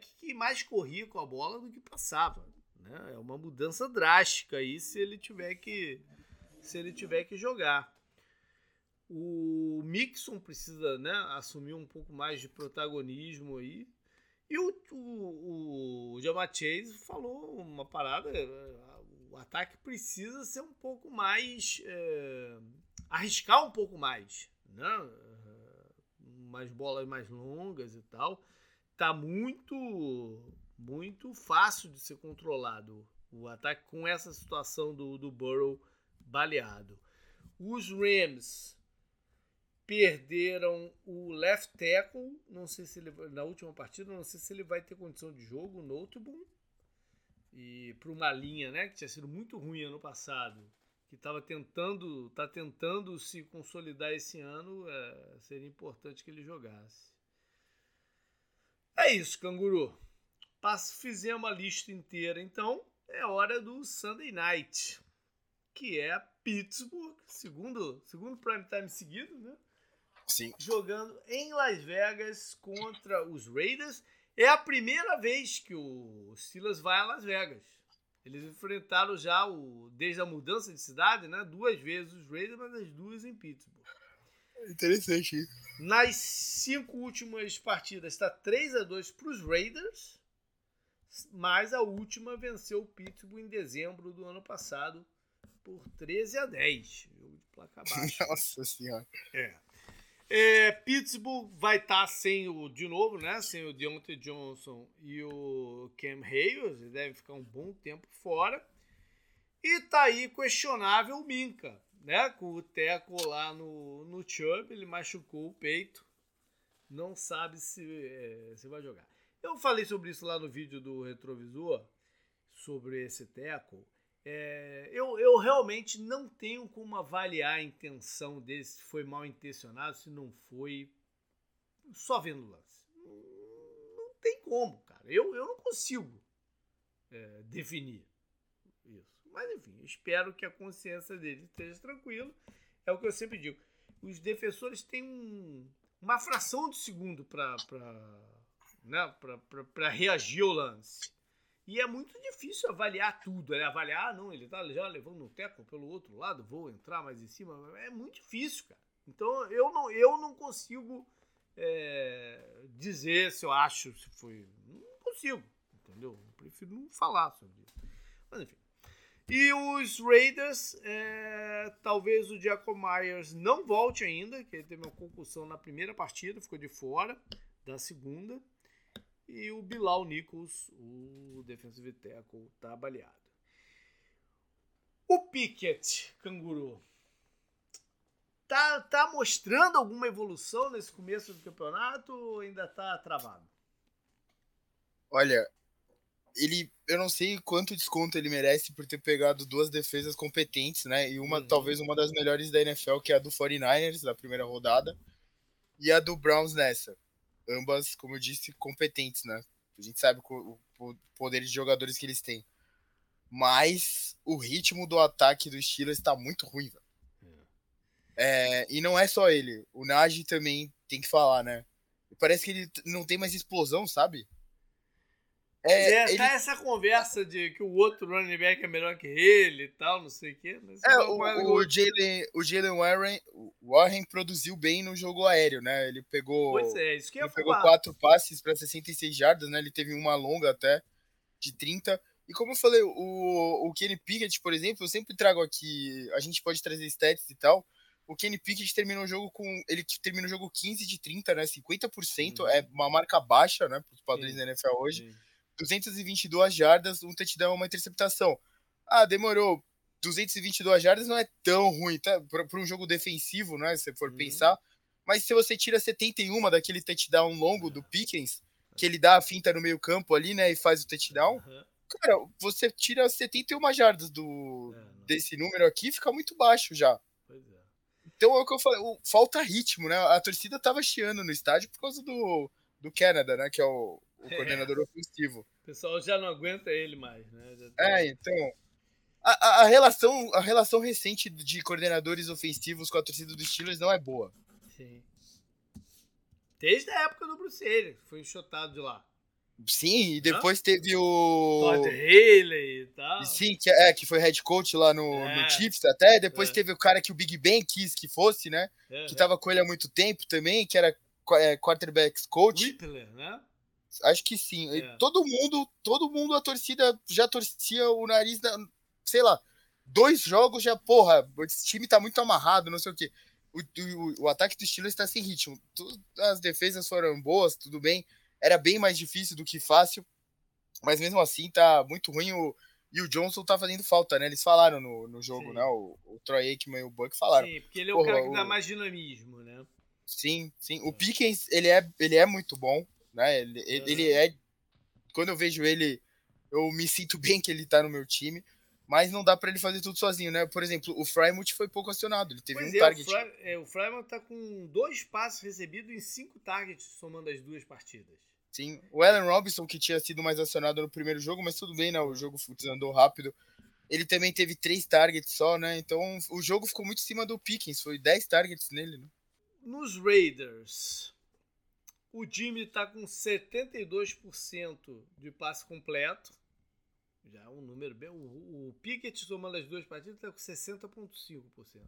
A: que mais corria com a bola do que passava. Né? É uma mudança drástica aí se ele tiver que, se ele tiver que jogar. O Mixon precisa né, assumir um pouco mais de protagonismo aí. E o, o, o Jamar Chase falou uma parada: o ataque precisa ser um pouco mais. É, arriscar um pouco mais. Né? umas bolas mais longas e tal, tá muito muito fácil de ser controlado o ataque com essa situação do, do Burrow baleado. Os Rams perderam o left tackle, não sei se ele na última partida, não sei se ele vai ter condição de jogo, o Noteboom. E para uma linha, né, que tinha sido muito ruim ano passado, que estava tentando, está tentando se consolidar esse ano, é, seria importante que ele jogasse. É isso, canguru. Passo, fizemos a lista inteira, então é hora do Sunday Night, que é Pittsburgh, segundo, segundo prime time seguido, né?
B: Sim.
A: Jogando em Las Vegas contra os Raiders. É a primeira vez que o Steelers vai a Las Vegas. Eles enfrentaram já, o, desde a mudança de cidade, né, duas vezes os Raiders, mas as duas em Pittsburgh.
B: Interessante isso.
A: Nas cinco últimas partidas está 3 a 2 para os Raiders, mas a última venceu o Pittsburgh em dezembro do ano passado por 13 a 10. Jogo de placa baixa.
B: Nossa senhora.
A: É. É, Pittsburgh vai estar tá sem o, de novo, né? Sem o Deontay Johnson e o Cam Hayes, ele deve ficar um bom tempo fora. E tá aí questionável o Minka, né? Com o teco lá no, no Chubb, ele machucou o peito. Não sabe se, é, se vai jogar. Eu falei sobre isso lá no vídeo do Retrovisor, sobre esse teco. É, eu, eu realmente não tenho como avaliar a intenção dele, se foi mal intencionado, se não foi. Só vendo o lance. Não, tem como, cara. Eu, eu não consigo é, definir isso. Mas enfim, espero que a consciência dele esteja tranquila. É o que eu sempre digo. Os defensores têm um, uma fração de segundo para né, reagir ao lance. E é muito difícil avaliar tudo, né? Avaliar, ah, não, ele tá já levando um teco pelo outro lado, vou entrar mais em cima. É muito difícil, cara. Então eu não, eu não consigo é, dizer se eu acho se foi. Não consigo, entendeu? Eu prefiro não falar sobre isso. Mas enfim. E os Raiders, é, talvez o Jacob Myers não volte ainda, que ele teve uma concussão na primeira partida, ficou de fora da segunda. E o Bilal Nichols, o defensive tackle, tá baleado. O Pickett, canguru, tá, tá mostrando alguma evolução nesse começo do campeonato ou ainda tá travado?
B: Olha, ele, eu não sei quanto desconto ele merece por ter pegado duas defesas competentes, né? E uma, uhum. talvez uma das melhores da NFL, que é a do 49ers, da primeira rodada, e a do Browns nessa ambas, como eu disse, competentes, né? A gente sabe o, poder de jogadores que eles têm. Mas o ritmo do ataque do Steelers está muito ruim, velho. É, e não é só ele. O Nagy também tem que falar, né? Parece que ele não tem mais explosão, sabe?
A: É, é ele... tá essa conversa de que o outro running back é melhor que ele e tal, não sei o quê.
B: É, o, o Jalen, o Jalen Warren, Warren produziu bem no jogo aéreo, né? Ele pegou.
A: Pois é, isso que
B: ele pegou quatro passes para 66 jardas, né? Ele teve uma longa até de 30. E como eu falei, o, o Kenny Pickett, por exemplo, eu sempre trago aqui. A gente pode trazer stats e tal. O Kenny Pickett terminou o jogo com. Ele terminou o jogo 15 de 30, né? 50% uhum. é uma marca baixa, né? Para os padrões da NFL hoje. Sim 222 jardas, um touchdown, uma interceptação. Ah, demorou. 222 jardas não é tão ruim, tá? Para um jogo defensivo, né? Se for uhum. pensar. Mas se você tira 71 daquele touchdown longo do Pickens, que ele dá a finta no meio-campo ali, né? E faz o touchdown. Uhum. Cara, você tira 71 jardas do, é, desse número aqui, fica muito baixo já. É. Então é o que eu falei, falta ritmo, né? A torcida tava chiando no estádio por causa do, do Canada, né? Que é o, o é. coordenador ofensivo.
A: O pessoal já não aguenta ele mais, né?
B: Tá... É, então. A, a, a, relação, a relação recente de coordenadores ofensivos com a torcida dos Steelers não é boa. Sim.
A: Desde a época do Bruce Arians, foi enxotado de lá.
B: Sim, e depois teve o.
A: Todd Haley e tal.
B: Sim, que, é, que foi head coach lá no, é. no Chiefs até. Depois é. teve o cara que o Big Ben quis que fosse, né? É, que tava com ele há muito tempo também, que era é, quarterbacks coach.
A: Whippler, né?
B: Acho que sim. É. Todo mundo, todo mundo, a torcida já torcia o nariz, da, sei lá, dois jogos já, porra, esse time tá muito amarrado, não sei o quê. O, o, o ataque do Steelers está sem ritmo. Tudo, as defesas foram boas, tudo bem. Era bem mais difícil do que fácil, mas mesmo assim tá muito ruim. O, e o Johnson tá fazendo falta, né? Eles falaram no, no jogo, sim. né? O, o Troy Aikman e o Buck falaram.
A: Sim, porque ele é o cara que dá mais dinamismo, né?
B: Sim, sim. O Pickens, ele é, ele é muito bom né? Ele, uhum. ele é. Quando eu vejo ele, eu me sinto bem que ele tá no meu time. Mas não dá para ele fazer tudo sozinho, né? Por exemplo, o Frymouth foi pouco acionado. Ele teve pois um é, target.
A: O, Fry, é, o tá com dois passos recebidos em cinco targets, somando as duas partidas.
B: Sim. O Allen Robinson, que tinha sido mais acionado no primeiro jogo, mas tudo bem, né? O jogo andou rápido. Ele também teve três targets só, né? Então o jogo ficou muito em cima do Pickens. Foi 10 targets nele, né?
A: Nos Raiders, o Jimmy está com 72% de passe completo. Já é um número bem. O, o Pickett, somando as duas partidas, está com 60,5%.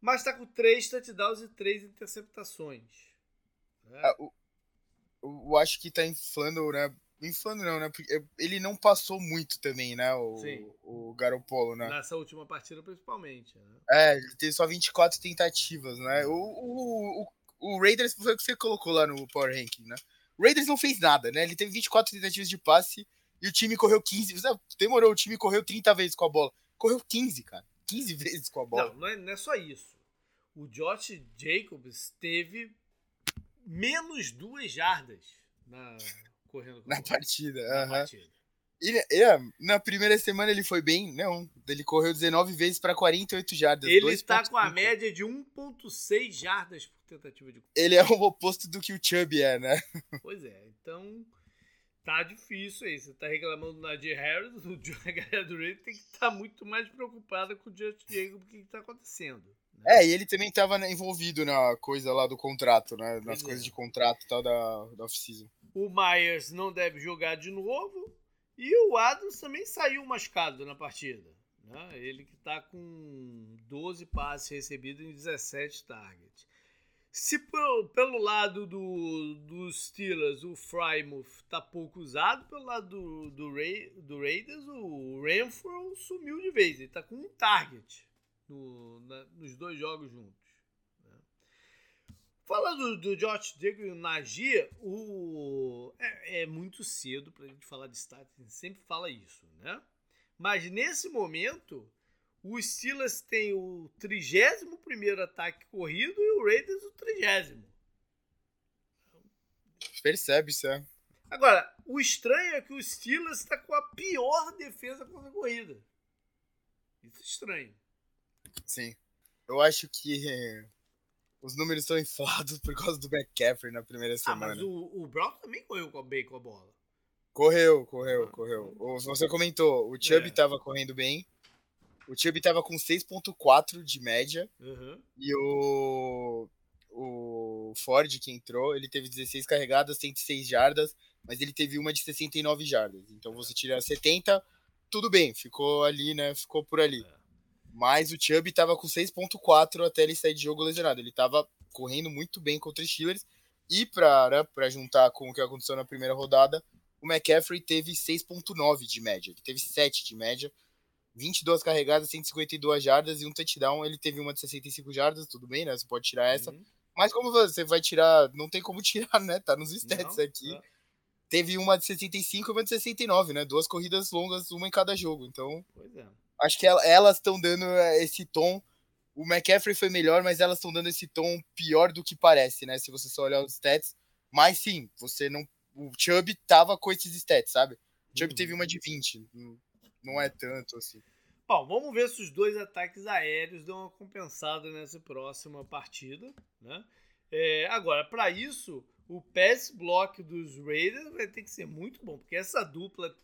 A: Mas está com 3 touchdowns e 3 interceptações.
B: Né? Ah, o, eu acho que está inflando, né? Inflando não, né? Porque ele não passou muito também, né? O, Sim. o Garopolo, né?
A: Nessa última partida, principalmente. Né?
B: É, ele teve só 24 tentativas, né? O, o, o o Raiders foi o que você colocou lá no Power Ranking, né? O Raiders não fez nada, né? Ele teve 24 tentativas de passe e o time correu 15. Demorou, o time correu 30 vezes com a bola. Correu 15, cara. 15 vezes com a bola.
A: Não, não é, não é só isso. O Josh Jacobs teve menos duas jardas na, correndo
B: na partida. Na uh -huh. partida. Ele, ele, na primeira semana ele foi bem, não. Ele correu 19 vezes para 48 jardas.
A: Ele está com a média de 1,6 jardas por tentativa de
B: Ele é o oposto do que o Chubb é, né?
A: Pois é, então tá difícil aí. Você tá reclamando do Nadir Harris, o a galera do tem que estar tá muito mais preocupada com o Just Jacob, o que, que tá acontecendo.
B: Né? É, e ele também tava envolvido na coisa lá do contrato, né? Nas coisas é. de contrato e tal da, da off-season.
A: O Myers não deve jogar de novo. E o Adams também saiu machucado na partida. Né? Ele que está com 12 passes recebidos em 17 targets. Se pelo, lado do, dos Steelers o Frymouth está pouco usado, pelo lado do, do, Ray, do Raiders o Renfro sumiu de vez. Ele está com um target no, na, nos dois jogos juntos. Falando do, Josh Jacobs e o Najee, o, é, é, muito cedo para a gente falar de stats, a gente sempre fala isso, né? Mas nesse momento, o Steelers tem o 31 ataque corrido e o Raiders o 30.
B: Percebe isso, é.
A: Agora, o estranho é que o Steelers está com a pior defesa contra a corrida. Isso é estranho.
B: Sim. Eu acho que os números estão inflados por causa do McCaffrey na primeira ah, semana.
A: Mas o, o Brown também correu bem com a bola.
B: Correu, correu, ah, correu. Você comentou, o Chubb estava é. correndo bem. O Chubb estava com 6.4 de média. Uhum. E o, o Ford, que entrou, ele teve 16 carregadas, 106 jardas, mas ele teve uma de 69 jardas. Então você tira 70, tudo bem, ficou ali, né? Ficou por ali. É. Mas o Chubb estava com 6.4 até ele sair de jogo lesionado. Ele estava correndo muito bem contra os Steelers. E para né, juntar com o que aconteceu na primeira rodada, o McCaffrey teve 6.9 de média. Ele teve 7 de média. 22 carregadas, 152 jardas e um touchdown. Ele teve uma de 65 jardas, tudo bem, né? Você pode tirar essa. Uhum. Mas como você vai tirar, não tem como tirar, né? Tá nos stats não, aqui. Não. Teve uma de 65 e uma de 69, né? Duas corridas longas, uma em cada jogo. Então, pois é acho que elas estão dando é, esse tom. O McCaffrey foi melhor, mas elas estão dando esse tom pior do que parece, né? Se você só olhar os stats. Mas sim, você não. O Chubb tava com esses stats, sabe? O Chubb uhum. teve uma de 20. Não é tanto assim.
A: Bom, vamos ver se os dois ataques aéreos dão uma compensada nessa próxima partida, né? É, agora, para isso, o pass block dos Raiders vai ter que ser muito bom, porque essa dupla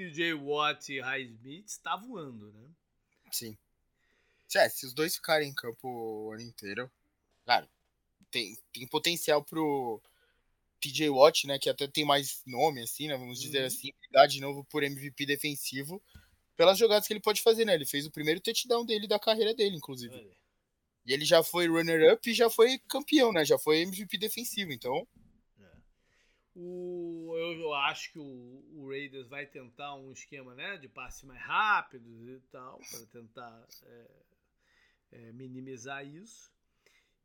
A: TJ Watt e Highsmith está voando, né?
B: Sim. É, se os dois ficarem em campo o ano inteiro, cara, tem, tem potencial pro TJ Watt, né, que até tem mais nome, assim, né, vamos dizer uhum. assim, ligar de novo por MVP defensivo, pelas jogadas que ele pode fazer, né, ele fez o primeiro touchdown dele da carreira dele, inclusive. E ele já foi runner-up e já foi campeão, né, já foi MVP defensivo, então...
A: O, eu acho que o, o, Raiders vai tentar um esquema né, de passe mais rápidos e tal, para tentar é, é, minimizar isso.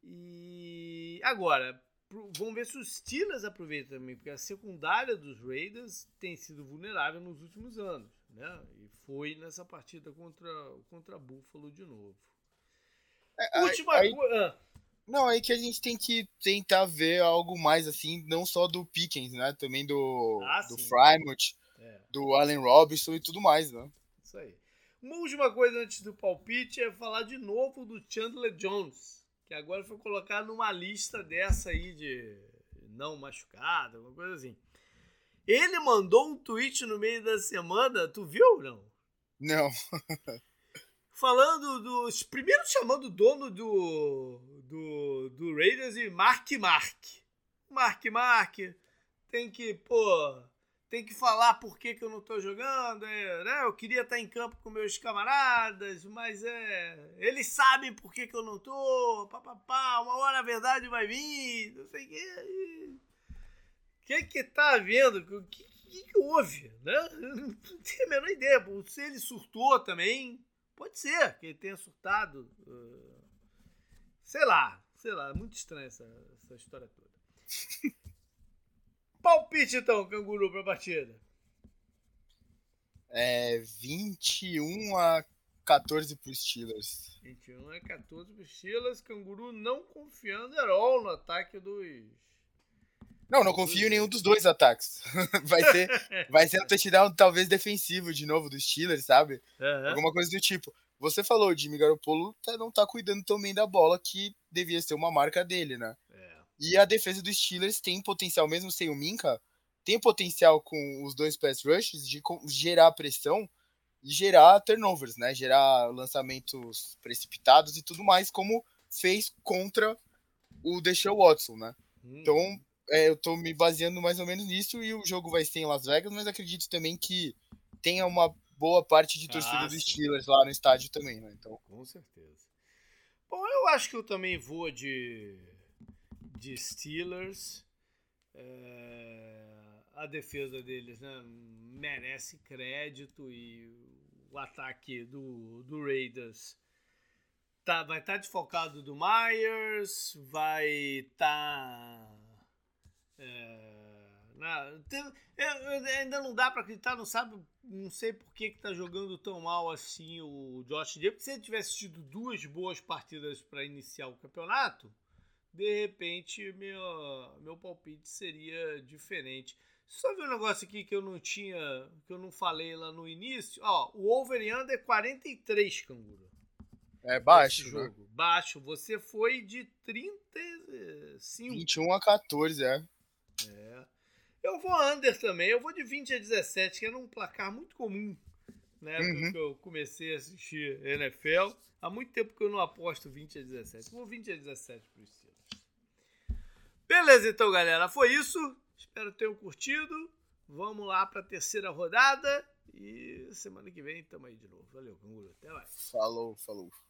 A: E agora, vamos ver se os Steelers aproveitam também, porque a secundária dos Raiders tem sido vulnerável nos últimos anos. Né? E foi nessa partida contra, contra Buffalo de novo.
B: É, Última coisa. Não, aí que a gente tem que tentar ver algo mais assim, não só do Pickens, né? Também do, ah, do Frymouth, é. do Allen Robinson e tudo mais, né?
A: Isso aí. Uma última coisa antes do palpite é falar de novo do Chandler Jones, que agora foi colocado numa lista dessa aí de não machucado, alguma coisa assim. Ele mandou um tweet no meio da semana, tu viu não?
B: Não.
A: falando dos. Primeiro chamando o dono do, do, do Raiders de Mark Mark. Mark Mark tem que, pô, tem que falar por que, que eu não tô jogando. É, né? Eu queria estar em campo com meus camaradas, mas é. Eles sabem por que, que eu não tô. Papapá, uma hora a verdade vai vir, não sei o que. O que que tá havendo? O que, que, que houve? Né? Não tenho a menor ideia. Se ele surtou também, Pode ser que ele tenha surtado. Uh, sei lá, sei lá, muito estranha essa, essa história toda. Palpite então, canguru, pra partida.
B: É 21 a 14 pro Steelers.
A: 21 a 14 pro Steelers. Canguru não confiando at all no ataque dos
B: não, não confio em nenhum dos dois ataques. vai ser, vai ser um touchdown talvez defensivo de novo dos Steelers, sabe? Uhum. Alguma coisa do tipo. Você falou, o Jimmy Garoppolo tá, não tá cuidando também da bola, que devia ser uma marca dele, né? É. E a defesa dos Steelers tem potencial, mesmo sem o Minka, tem potencial com os dois pass rushes de gerar pressão e gerar turnovers, né? Gerar lançamentos precipitados e tudo mais, como fez contra o Deshaun Watson, né? Hum. Então, é, eu tô me baseando mais ou menos nisso e o jogo vai ser em Las Vegas, mas acredito também que tenha uma boa parte de torcida ah, dos Steelers lá no estádio também, né? Então,
A: com certeza. Bom, eu acho que eu também vou de de Steelers. É, a defesa deles né, merece crédito e o ataque do, do Raiders tá, vai estar tá desfocado do Myers, vai estar. Tá, é, na, tem, é, ainda não dá para acreditar, não sabe, não sei por que está jogando tão mal assim o Josh Jacobs. Se ele tivesse tido duas boas partidas para iniciar o campeonato, de repente meu, meu palpite seria diferente. Só ver um negócio aqui que eu não tinha, que eu não falei lá no início. Ó, o over under é 43, canguru.
B: É baixo,
A: né? jogo. Né? Baixo. Você foi de 35.
B: 21 a 14, é.
A: É. Eu vou under também. Eu vou de 20 a 17, que era um placar muito comum, né? Uhum. Que eu comecei a assistir NFL. Há muito tempo que eu não aposto 20 a 17. Vou 20 a 17 pro Steelers. Beleza, então, galera. Foi isso. Espero que tenham curtido. Vamos lá para a terceira rodada. E semana que vem estamos aí de novo. Valeu, canguru. Até mais.
B: Falou, falou.